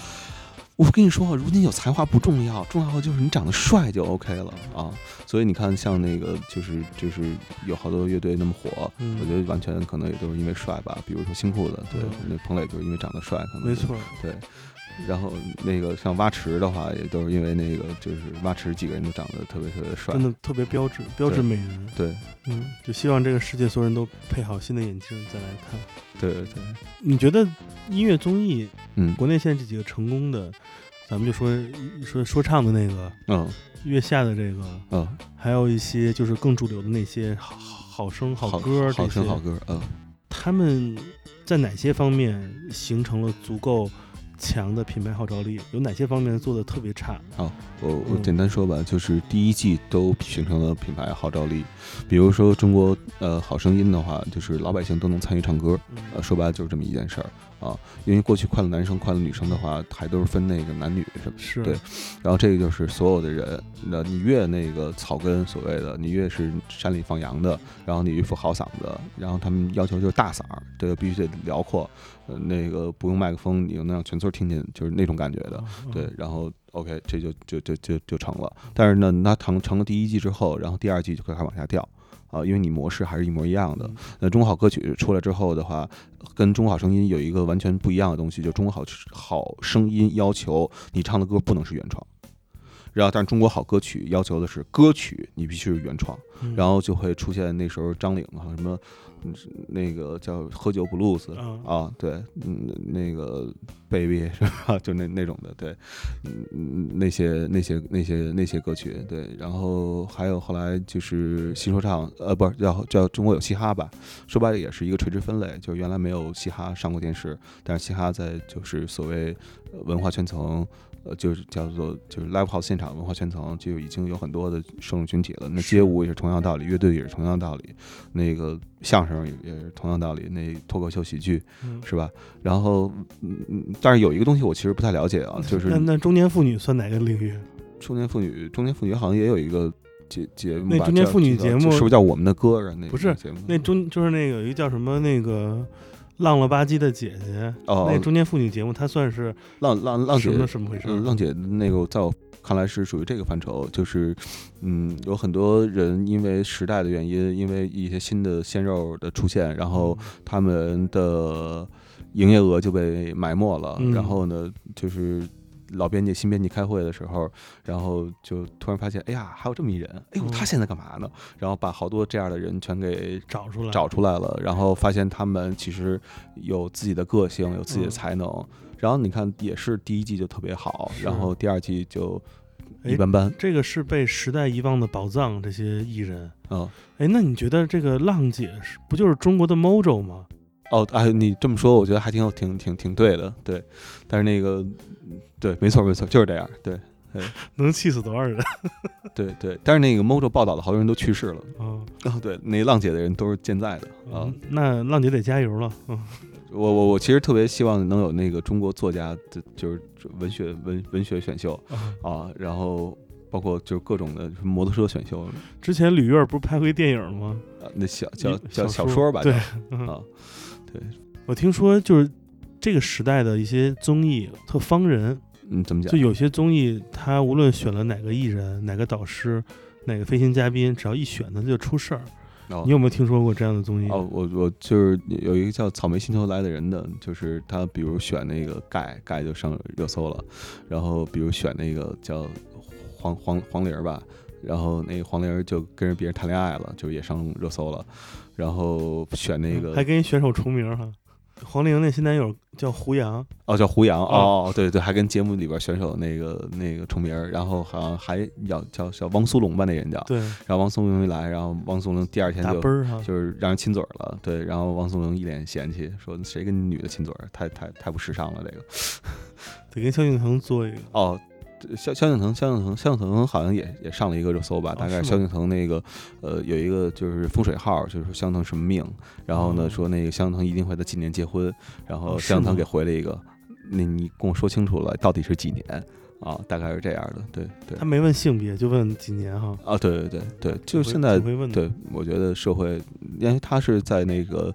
我跟你说，如今有才华不重要，重要的就是你长得帅就 OK 了啊！所以你看，像那个就是就是有好多乐队那么火，我觉得完全可能也都是因为帅吧。比如说新裤子，对，那彭磊就是因为长得帅，可能没错，对。然后那个像蛙池的话，也都是因为那个就是蛙池几个人都长得特别特别帅，真的特别标志，标志美人。对，嗯，就希望这个世界所有人都配好新的眼镜再来看。对对对，你觉得音乐综艺，嗯，国内现在这几个成功的，咱们就说说说唱的那个，嗯，月下的这个，嗯，还有一些就是更主流的那些好好声好歌，好声好歌，嗯，他们在哪些方面形成了足够？强的品牌号召力有哪些方面做的特别差？好，我我简单说吧，就是第一季都形成了品牌号召力。比如说中国呃好声音的话，就是老百姓都能参与唱歌，呃说白了就是这么一件事儿。啊，因为过去快乐男生、快乐女生的话，还都是分那个男女什么是对，然后这个就是所有的人，那你越那个草根所谓的，你越是山里放羊的，然后你一副好嗓子，然后他们要求就是大嗓儿，对，必须得辽阔，呃，那个不用麦克风，你能让全村听见，就是那种感觉的，对，然后 OK，这就就就就就成了。但是呢，那成成了第一季之后，然后第二季就开始往下掉。啊，因为你模式还是一模一样的。那中国好歌曲出来之后的话，跟中国好声音有一个完全不一样的东西，就中国好好声音要求你唱的歌不能是原创，然后但中国好歌曲要求的是歌曲你必须是原创，然后就会出现那时候张领啊什么。嗯，那个叫喝酒 blues 啊，对，嗯，那个 baby 是吧？就那那种的，对，嗯，那些那些那些那些歌曲，对，然后还有后来就是新说唱，呃，不是叫叫中国有嘻哈吧？说白了也是一个垂直分类，就原来没有嘻哈上过电视，但是嘻哈在就是所谓文化圈层。呃，就是叫做就是 live house 现场文化圈层就已经有很多的受众群体了。那街舞也是同样道理，乐队也是同样道理，那个相声也也是同样道理，那脱口秀喜剧是吧？然后，嗯嗯，但是有一个东西我其实不太了解啊，就是那那中年妇女算哪个领域？中年妇女，中年妇女好像也有一个节节目吧，那中年妇女节目是不是叫我们的歌啊？那不是那节目那中就是那个有一个叫什么那个浪了吧唧的姐姐，哦那中年妇女节目，它算是浪浪浪姐什么什么回事？嗯，浪姐那个在我看来是属于这个范畴，就是，嗯，有很多人因为时代的原因，因为一些新的鲜肉的出现，然后他们的营业额就被埋没了。嗯然后呢，就是老编辑、新编辑开会的时候，然后就突然发现，哎呀，还有这么一人，哎呦，嗯他现在干嘛呢？然后把好多这样的人全给找出来找出来了，然后发现他们其实有自己的个性，有自己的嗯才能。然后你看，也是第一季就特别好，然后第二季就哎一般般。这个是被时代遗忘的宝藏，这些艺人。啊，哎，那你觉得这个浪姐是不就是中国的 Mojo 吗？哦，哎，你这么说，我觉得还挺有挺挺挺对的，对。但是那个，对，没错没错，就是这样，对 能气死多少人 对对。但是那个 Mojo 报道的好多人都去世了，啊？哦，对，那浪姐的人都是健在的啊。嗯那浪姐得加油了。嗯，我我我其实特别希望能有那个中国作家的，就是文学文文学选秀啊啊，然后包括就是各种的摩托车选秀之前吕乐不是拍过一电影吗？啊，那小叫叫小小说吧，对，嗯啊，对，我听说就是这个时代的一些综艺特方人，嗯，怎么讲就？有些综艺他无论选了哪个艺人、哪个导师、哪个飞行嘉宾，只要一选他就出事儿。哦你有没有听说过这样的综艺？哦，我我就是有一个叫草莓星球来的人的，就是他，比如选那个盖盖就上热搜了，然后比如选那个叫黄黄黄玲儿吧，然后那个黄玲儿就跟人别人谈恋爱了，就也上热搜了，然后选那个嗯还跟选手重名哈。黄龄那新男友叫胡杨，哦，叫胡杨哦哦，对对，还跟节目里边选手那个那个重名儿，然后好像还叫叫叫汪苏泷吧，那人叫，对，然后汪苏泷一来，然后汪苏泷第二天就。就是让人亲嘴了，对，然后汪苏泷一脸嫌弃，说谁跟女的亲嘴，太太太不时尚了，这个。得跟萧敬腾做一个。哦，萧萧敬腾，萧敬腾，萧敬腾好像也也上了一个热搜吧，大概萧敬腾那个呃有一个就是风水号，就是说萧敬腾什么命，然后呢哦说那个萧敬腾一定会在今年结婚，然后哦是吗萧敬腾给回了一个，那你跟我说清楚了，到底是几年啊？大概是这样的，对对他。没问性别，就问几年哈。啊，对对对对，就现在对，我觉得社会，因为他是在那个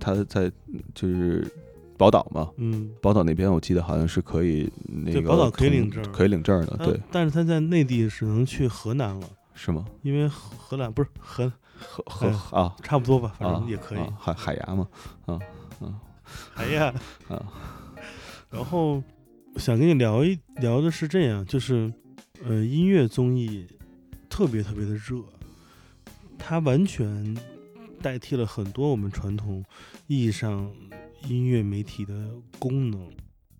他在就是宝岛嘛，嗯，宝岛那边我记得好像是可以那个对宝岛可以领证可以领证的，对，但是他在内地只能去河南了，是吗？因为荷荷兰不是河，河河哎啊。差不多吧，反啊正也可以。啊海海牙嘛，哎呀，啊。然后想跟你聊一聊的是这样，就是呃，音乐综艺特别特别的热，它完全代替了很多我们传统意义上音乐媒体的功能。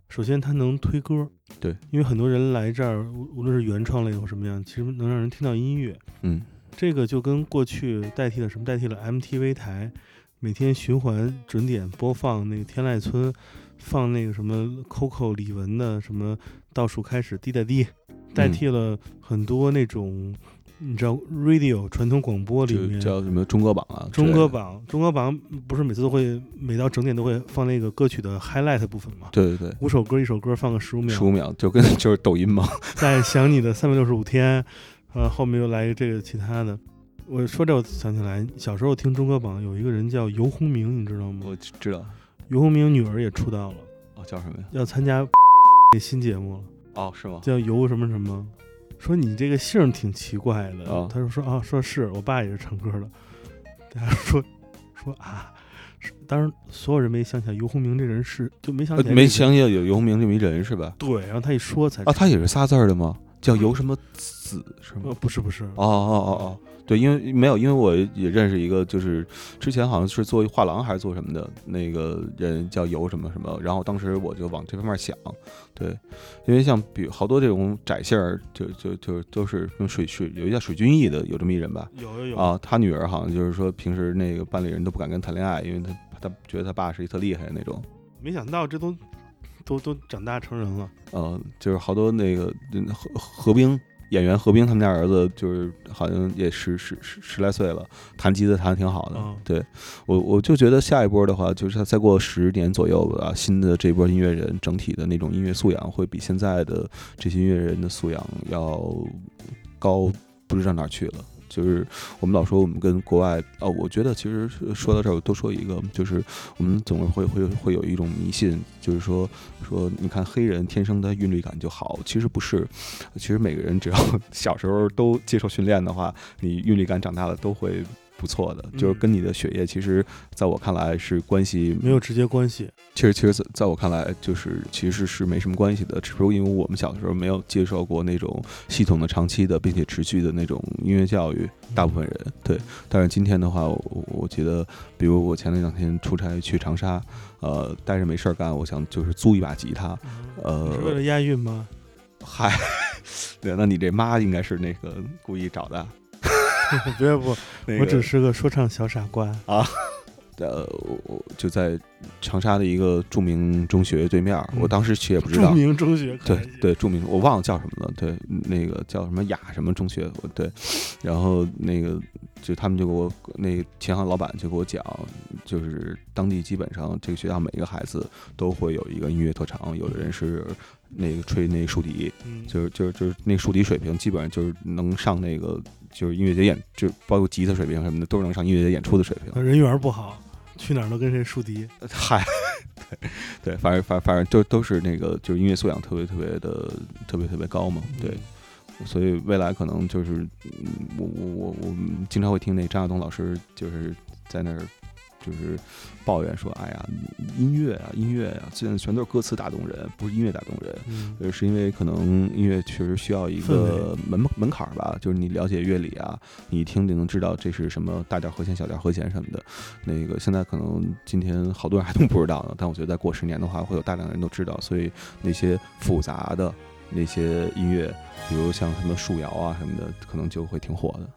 首先，它能推歌，对，因为很多人来这儿，无无论是原创类或什么样，其实能让人听到音乐。嗯这个就跟过去代替了什么？代替了 MTV 台每天循环准点播放那个天籁村，放那个什么 Coco 李玟的什么倒数开始滴答滴，代嗯替了很多那种你知道 radio 传统广播里面叫什么中歌榜啊，中歌，榜，中歌榜不是每次都会每到整点都会放那个歌曲的 highlight 部分吗？对对对，五首歌一首歌放个十五秒十，五秒就跟 就是抖音嘛，在想你的三百六十五天，呃，后面又来一个这个其他的。我说这我想起来，小时候听中歌榜有一个人叫游鸿明，你知道吗？我知道游鸿明女儿也出道了，哦，叫什么呀？要参加那新节目了，哦，是吗？叫游什么什么。说你这个姓挺奇怪的，哦他就说啊，说是我爸也是唱歌的。大家说说啊，是当然所有人没想起来游鸿明这人是就没想起来、呃没想起来有游鸿明这么一人是吧？对，然后他一说才啊，他也是仨字儿的吗？叫游什么子是吗？呃不是不是哦哦哦哦，对，因为没有，因为我也认识一个，就是之前好像是做画廊还是做什么的那个人叫游什么什么，然后当时我就往这方面想，对，因为像比好多这种窄线儿，就就就都是跟水水有一叫水均益的，有这么一人吧，有有有啊，他女儿好像就是说平时那个班里人都不敢跟他谈恋爱，因为他他觉得他爸是一特厉害的那种。没想到这都都都长大成人了。呃，就是好多那个嗯何何冰，演员何冰他们家儿子就是好像也十十十十来岁了，弹吉他弹的挺好的。嗯对我我就觉得下一波的话，就是他再过十年左右吧，新的这波音乐人整体的那种音乐素养会比现在的这些音乐人的素养要高，不知道哪去了。就是我们老说我们跟国外哦，我觉得其实说到这儿，我多说一个，就是我们总会会会有一种迷信，就是说说你看黑人天生的韵律感就好，其实不是，其实每个人只要小时候都接受训练的话，你韵律感长大了都会不错的，就是跟你的血液其实在我看来是关系没有直接关系。其实，其实在在我看来，就是其实是没什么关系的，只不过因为我们小的时候没有接受过那种系统的、长期的，并且持续的那种音乐教育，大部分人对。但是今天的话，我我觉得，比如我前两天出差去长沙，呃，待着没事儿干，我想就是租一把吉他，呃，是为了押韵吗？嗨，对，那你这妈应该是那个故意找的，别不，那个我只是个说唱小傻瓜。啊。呃，我我就在长沙的一个著名中学对面儿，我当时去也不知道著，名中学，对对，著名，我忘了叫什么了。对，那个叫什么雅什么中学，对，然后那个就他们就给我那个琴行老板就给我讲，就是当地基本上这个学校每一个孩子都会有一个音乐特长，有的人是那个吹那竖笛，嗯，就是就是就是那竖笛水平基本上就是能上那个就是音乐节演，就包括吉他水平什么的都是能上音乐节演出的水平。人缘不好，去哪儿都跟谁树敌。嗨，对 对，反正反反正都都是那个就是音乐素养特别特别的特别特别高嘛，对。所以未来可能就是，嗯我我我我经常会听那张亚东老师就是在那儿就是抱怨说，哎呀，音乐啊音乐啊，现在全都是歌词打动人，不是音乐打动人。嗯，呃，是因为可能音乐确实需要一个门门槛吧，就是你了解乐理啊，你一听就能知道这是什么大调和弦、小调和弦什么的。那个现在可能今天好多人还都不知道呢，但我觉得再过十年的话，会有大量的人都知道。所以那些复杂的那些音乐，比如像什么树摇啊什么的，可能就会挺火的。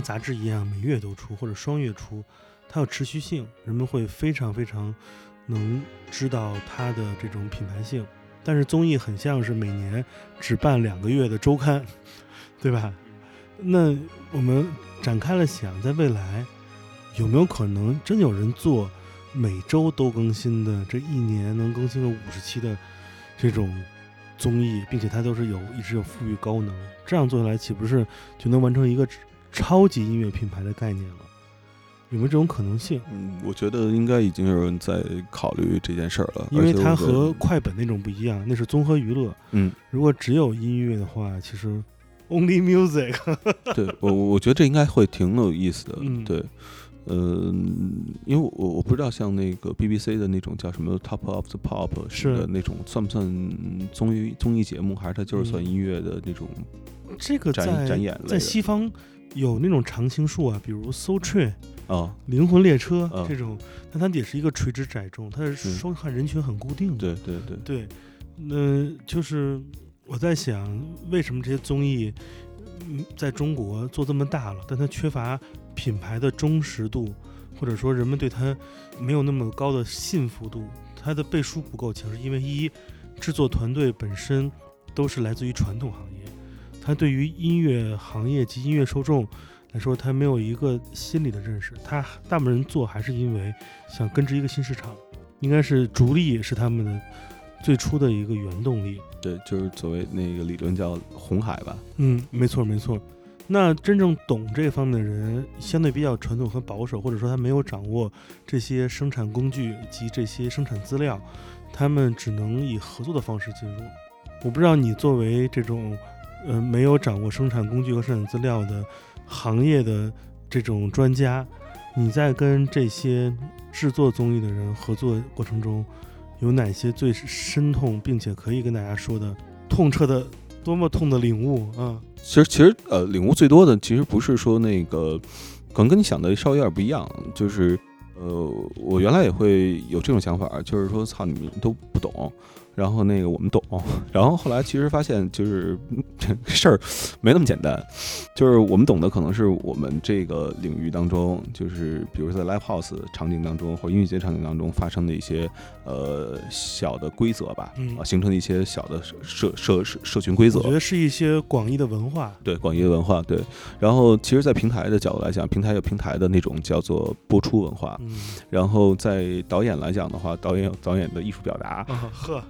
杂志一样每月都出或者双月出，它有持续性，人们会非常非常能知道它的这种品牌性。但是综艺很像是每年只办两个月的周刊，对吧？那我们展开了想，在未来有没有可能真有人做每周都更新的，这一年能更新个五十期的这种综艺，并且它都是有一直有富裕高能，这样做下来岂不是就能完成一个超级音乐品牌的概念了？有没有这种可能性？嗯，我觉得应该已经有人在考虑这件事儿了，因为它和快本那种不一样，那是综合娱乐。嗯，如果只有音乐的话，其实 only music，对我我觉得这应该会挺有意思的，嗯对。嗯，因为我我不知道像那个 BBC 的那种叫什么 Top of the Pop 是的是那种，算不算综艺综艺节目，还是它就是算嗯音乐的那种这个展在在展演类的西方有那种常青树啊，比如 Soul Train、啊？灵魂列车嗯这种，但它也是一个垂直窄众，它是嗯收看人群很固定的。对对对，对，那就是我在想，为什么这些综艺，嗯，在中国做这么大了，但它缺乏品牌的忠实度，或者说人们对它没有那么高的信服度，它的背书不够强，是因为一，制作团队本身都是来自于传统行业，它对于音乐行业及音乐受众。来说，他没有一个心理的认识，他大部分人做还是因为想根植一个新市场，应该是逐利是他们的最初的一个原动力。对，就是所谓那个理论叫红海吧。嗯，没错没错。那真正懂这方面的人，相对比较传统和保守，或者说他没有掌握这些生产工具及这些生产资料，他们只能以合作的方式进入。我不知道你作为这种，呃，没有掌握生产工具和生产资料的行业的这种专家，你在跟这些制作综艺的人合作过程中，有哪些最深痛并且可以跟大家说的痛彻的多么痛的领悟啊？其实其实呃，领悟最多的其实不是说那个，可能跟你想的稍微有点不一样，就是呃，我原来也会有这种想法，就是说操你们都不懂。然后那个我们懂，然后后来其实发现就是 事儿没那么简单，就是我们懂的可能是我们这个领域当中，就是比如说在 live house 场景当中或者音乐节场景当中发生的一些呃小的规则吧，嗯啊，形成的一些小的社社社社社群规则我觉。得是一些广义的文化。对广义的文化，对。然后其实，在平台的角度来讲，平台有平台的那种叫做播出文化。嗯然后在导演来讲的话，导演有导演的艺术表达，啊呵，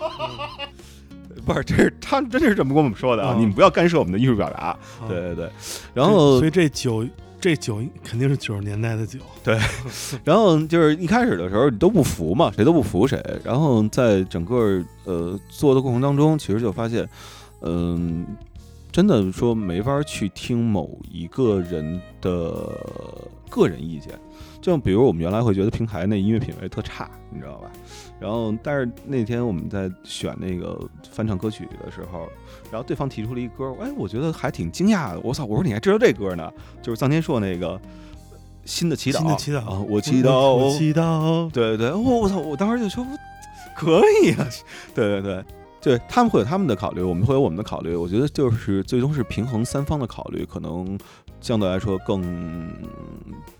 不是，这是他真的是这么跟我们说的啊！嗯你们不要干涉我们的艺术表达。好对对对。然后所以这酒这酒肯定是九十年代的酒。对 然后就是一开始的时候，你都不服嘛，谁都不服谁。然后在整个呃做的过程当中，其实就发现，嗯、真的说没法去听某一个人的个人意见。就比如我们原来会觉得平台那音乐品味特差，你知道吧？然后但是那天我们在选那个翻唱歌曲的时候，然后对方提出了一歌，哎，我觉得还挺惊讶的。我操，我说你还知道这歌呢？就是臧天朔那个。新的祈祷，新的祈祷啊！我祈祷，我祈祷。对对，我我操！我当时就说，可以啊，对 对对，对他们会有他们的考虑，我们会有我们的考虑。我觉得就是最终是平衡三方的考虑，可能相对来说更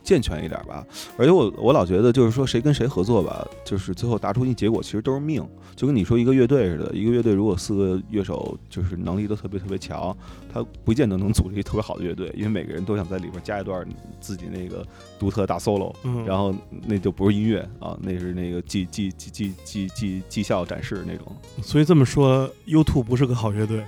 健全一点吧。而且我我老觉得就是说谁跟谁合作吧，就是最后达出一结果其实都是命，就跟你说一个乐队似的，一个乐队如果四个乐手就是能力都特别特别强，他不见得能组织一个特别好的乐队，因为每个人都想在里边加一段自己那个独特大 solo。嗯，然后那就不是音乐啊，那是那个绩绩绩绩绩绩绩效展示那种。所以这么说，U2 不是个好乐队。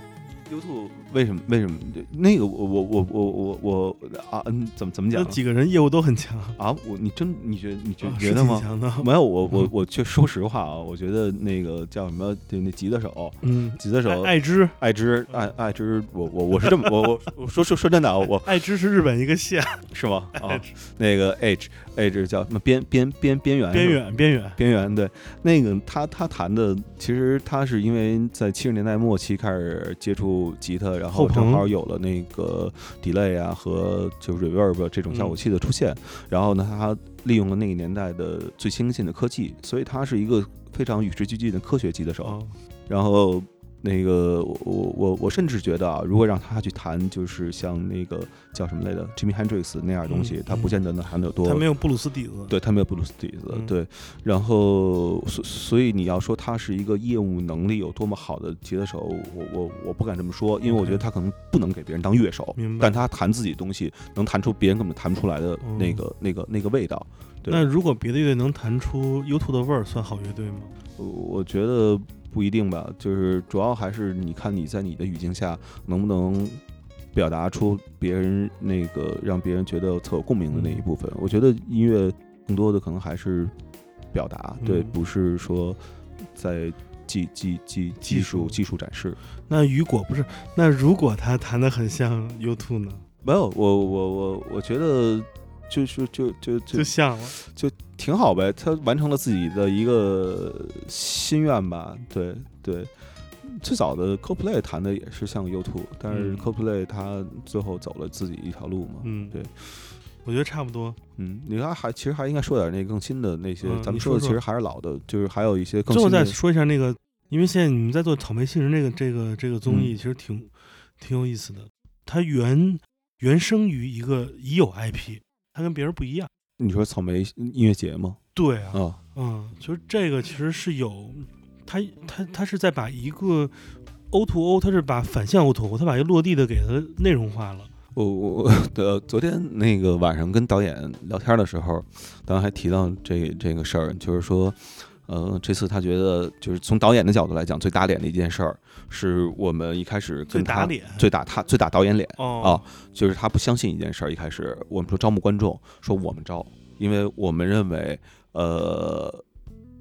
YouTube 为什么为什么那个我我我我我我啊嗯怎么怎么讲那几个人业务都很强，啊？我你真你觉你觉啊觉得吗？没有，我我嗯我却说实话啊，我觉得那个叫什么，对那吉他手，嗯，吉他手爱爱知，爱之爱爱之，我我我是这么我我我说说说真的啊，我爱知是日本一个县，是吗？啊那个 H H 叫什么边边边边缘边缘边缘。边缘对，那个他他弹的，其实他是因为在七十年代末期开始接触吉他，然后正好有了那个 delay 啊和就 reverb 这种效果器的出现，然后呢，他利用了那个年代的最先进的科技，所以他是一个非常与时俱进的科学级的手。哦，然后那个我我我我甚至觉得啊，如果让他去弹，就是像那个叫什么来着，Jimmy Hendrix 那样东西，嗯他不见得能弹得有多他没有布鲁斯底子，对他没有布鲁斯底子，嗯。对，然后所所以你要说他是一个业务能力有多么好的吉他手，我我我不敢这么说，因为我觉得他可能不能给别人当乐手但他弹自己的东西能弹出别人根本弹不出来的嗯那个、那个那个味道。对。那如果别的乐队能弹出 U2 的味儿，算好乐队吗？我我觉得不一定吧，就是主要还是你看你在你的语境下能不能。表达出别人那个让别人觉得特有共鸣的那一部分，我觉得音乐更多的可能还是表达，对，嗯不是说在技技技技术技技术展示。那雨果不是？那如果他弹的很像 U Two 呢？没有，我我我我觉得就是就就就就像了。挺好呗，他完成了自己的一个心愿吧。对对，最早的 CoPlay 谈的也是像 U2，但是嗯 CoPlay 他最后走了自己一条路嘛。嗯，对，我觉得差不多。嗯，你看还其实还应该说点那更新的那些，嗯咱们说的其实还是老的，就是还有一些更最后再。说一下那个，因为现在你们在做《草莓新人》这个这个这个综艺，嗯其实挺挺有意思的。它原原生于一个已有 IP，它跟别人不一样。你说草莓音乐节吗？对啊，啊，嗯，就是这个其实是有，他他他是在把一个 O to O，他是把反向 O to O，他把一个落地的给它内容化了。我我我的昨天那个晚上跟导演聊天的时候，当然还提到这这个事儿，就是说，呃，这次他觉得就是从导演的角度来讲，最打脸的一件事儿，是我们一开始跟他最打脸最打他最打导演脸，哦就是他不相信一件事儿。一开始我们说招募观众，说我们招，因为我们认为，呃，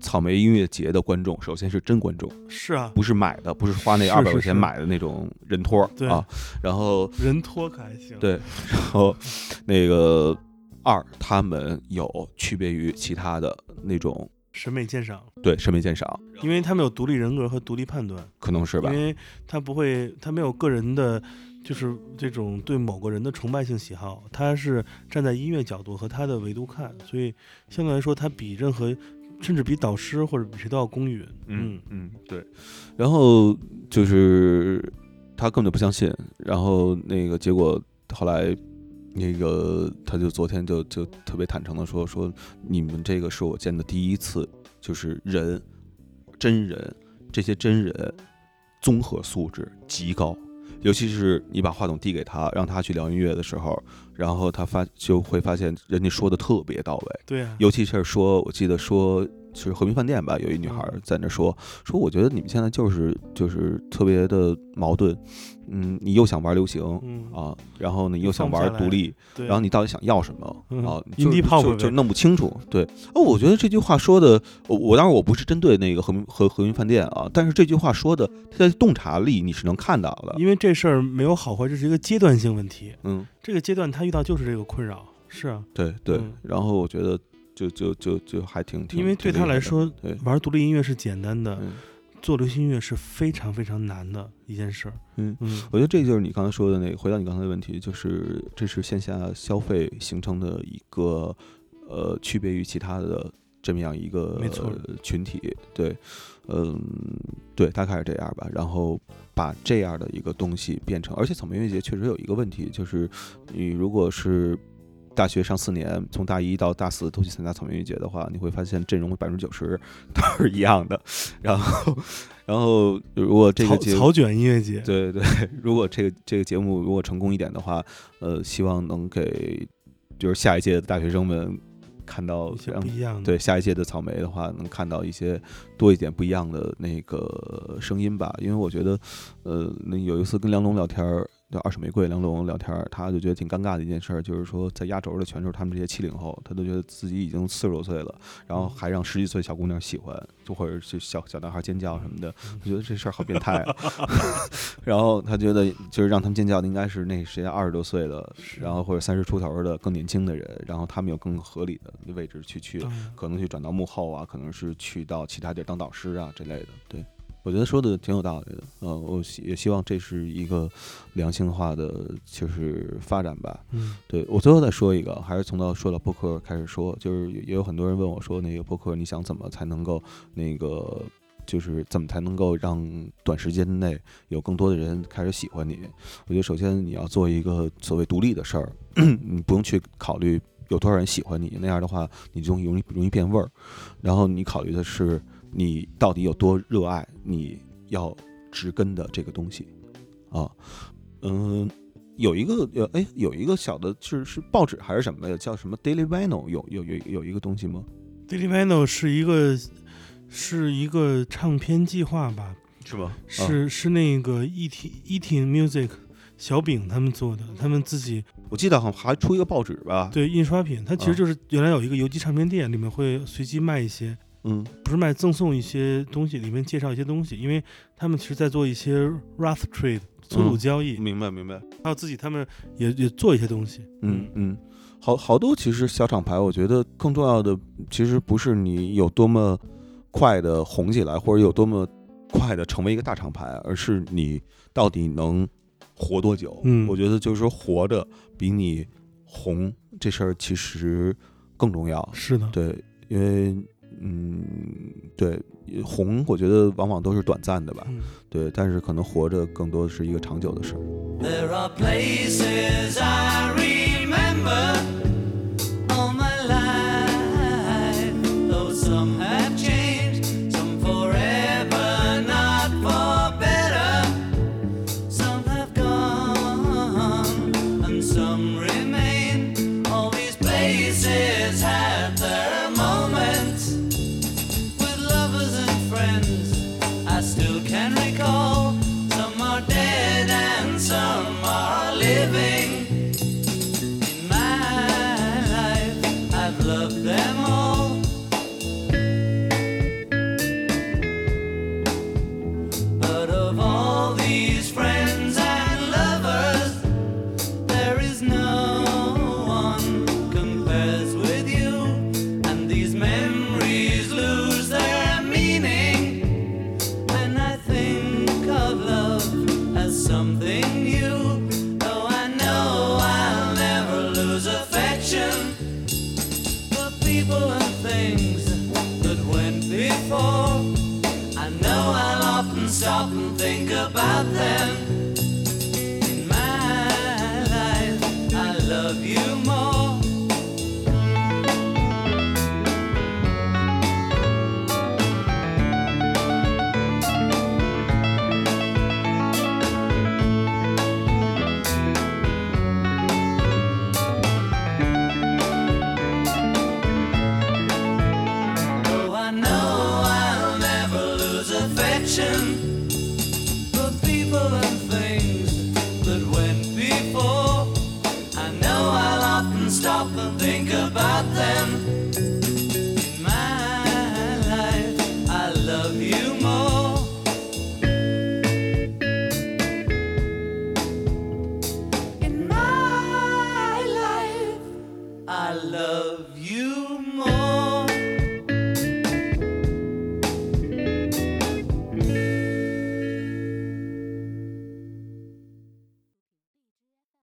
草莓音乐节的观众首先是真观众，是啊，不是买的，不是花那是二百块钱买的那种人托啊。然后人托可还行。对，然后那个二，他们有区别于其他的那种审美鉴赏，对审美鉴赏，因为他们有独立人格和独立判断。可能是吧因？为他不会，他没有个人的，就是这种对某个人的崇拜性喜好，他是站在音乐角度和他的维度看，所以相对来说，他比任何，甚至比导师或者比谁都要公允。嗯，嗯，对。然后就是他根本就不相信，然后那个结果后来。那个，他就昨天就就特别坦诚的说说，你们这个是我见的第一次，就是人，真人，这些真人综合素质极高，尤其是你把话筒递给他，让他去聊音乐的时候，然后他发就会发现人家说的特别到位，对啊，尤其是说，我记得说是和平饭店吧，有一女孩嗯在那说说，我觉得你们现在就是就是特别的矛盾，嗯，你又想玩流行嗯啊，然后呢又想玩独立，然后你到底想要什么嗯啊？就就就弄不清楚。对，哦，我觉得这句话说的，我我当然我不是针对那个和平和和平饭店啊，但是这句话说的，它的洞察力你是能看到的。因为这事儿没有好坏，这是一个阶段性问题。嗯，这个阶段他遇到就是这个困扰，是啊，对对嗯。然后我觉得就就就就还挺挺，因为对他来说对，玩独立音乐是简单的，嗯做流行音乐是非常非常难的一件事儿。嗯。嗯，我觉得这就是你刚才说的那个，回到你刚才的问题，就是这是线下消费形成的一个呃区别于其他的这么样一个没错群体，对，嗯，对，大概是这样吧。然后把这样的一个东西变成，而且草莓音乐节确实有一个问题，就是你如果是大学上四年，从大一到大四都去参加草莓音乐节的话，你会发现阵容百分之九十 都是一样的。然后，然后如果这个草节草卷音乐节，对对，如果这个这个节目如果成功一点的话，呃，希望能给就是下一届的大学生们看到一些不一样的。对下一届的草莓的话，能看到一些多一点不一样的那个声音吧。因为我觉得，呃，那有一次跟梁龙聊天儿，就二手玫瑰梁龙聊天，他就觉得挺尴尬的一件事儿，就是说在压轴的全都是他们这些七零后，他都觉得自己已经四十多岁了，然后还让十几岁小姑娘喜欢，就或者是小小男孩尖叫什么的，我觉得这事儿好变态啊。然后他觉得就是让他们尖叫的应该是那谁二十多岁的，然后或者三十出头的更年轻的人，然后他们有更合理的位置去去可能去转到幕后啊，可能是去到其他地儿当导师啊之类的。对，我觉得说的挺有道理的。嗯、我希也希望这是一个良性化的就是发展吧。嗯，对我最后再说一个，还是从到说到播客开始说，就是也也有很多人问我说，那个播客你想怎么才能够那个就是怎么才能够让短时间内有更多的人开始喜欢你？我觉得首先你要做一个所谓独立的事儿，你不用去考虑有多少人喜欢你，那样的话你就容易容易变味儿。然后你考虑的是你到底有多热爱你要植根的这个东西啊，嗯。有一个有哎，有一个小的是是报纸还是什么的？叫什么 Daily Vinyl？有有有有一个东西吗？Daily Vinyl 是一个是一个唱片计划吧？是吗？是、是那个 Eating Eating Music 小饼他们做的，他们自己我记得好像还出一个报纸吧？，对印刷品，它其实就是原来有一个邮寄唱片店，里面会随机卖一些，嗯。不是卖赠送一些东西，里面介绍一些东西，因为他们其实在做一些 Rough Trade 粗鲁交易，明白明白。还有自己他们也也做一些东西，嗯嗯，好好多其实小厂牌，我觉得更重要的其实不是你有多么快的红起来，或者有多么快的成为一个大厂牌，而是你到底能活多久。嗯。我觉得就是说活着比你红这事儿其实更重要。是的，对，因为嗯，对红，我觉得往往都是短暂的吧。嗯对，但是可能活着更多的是一个长久的事儿。There are places I remember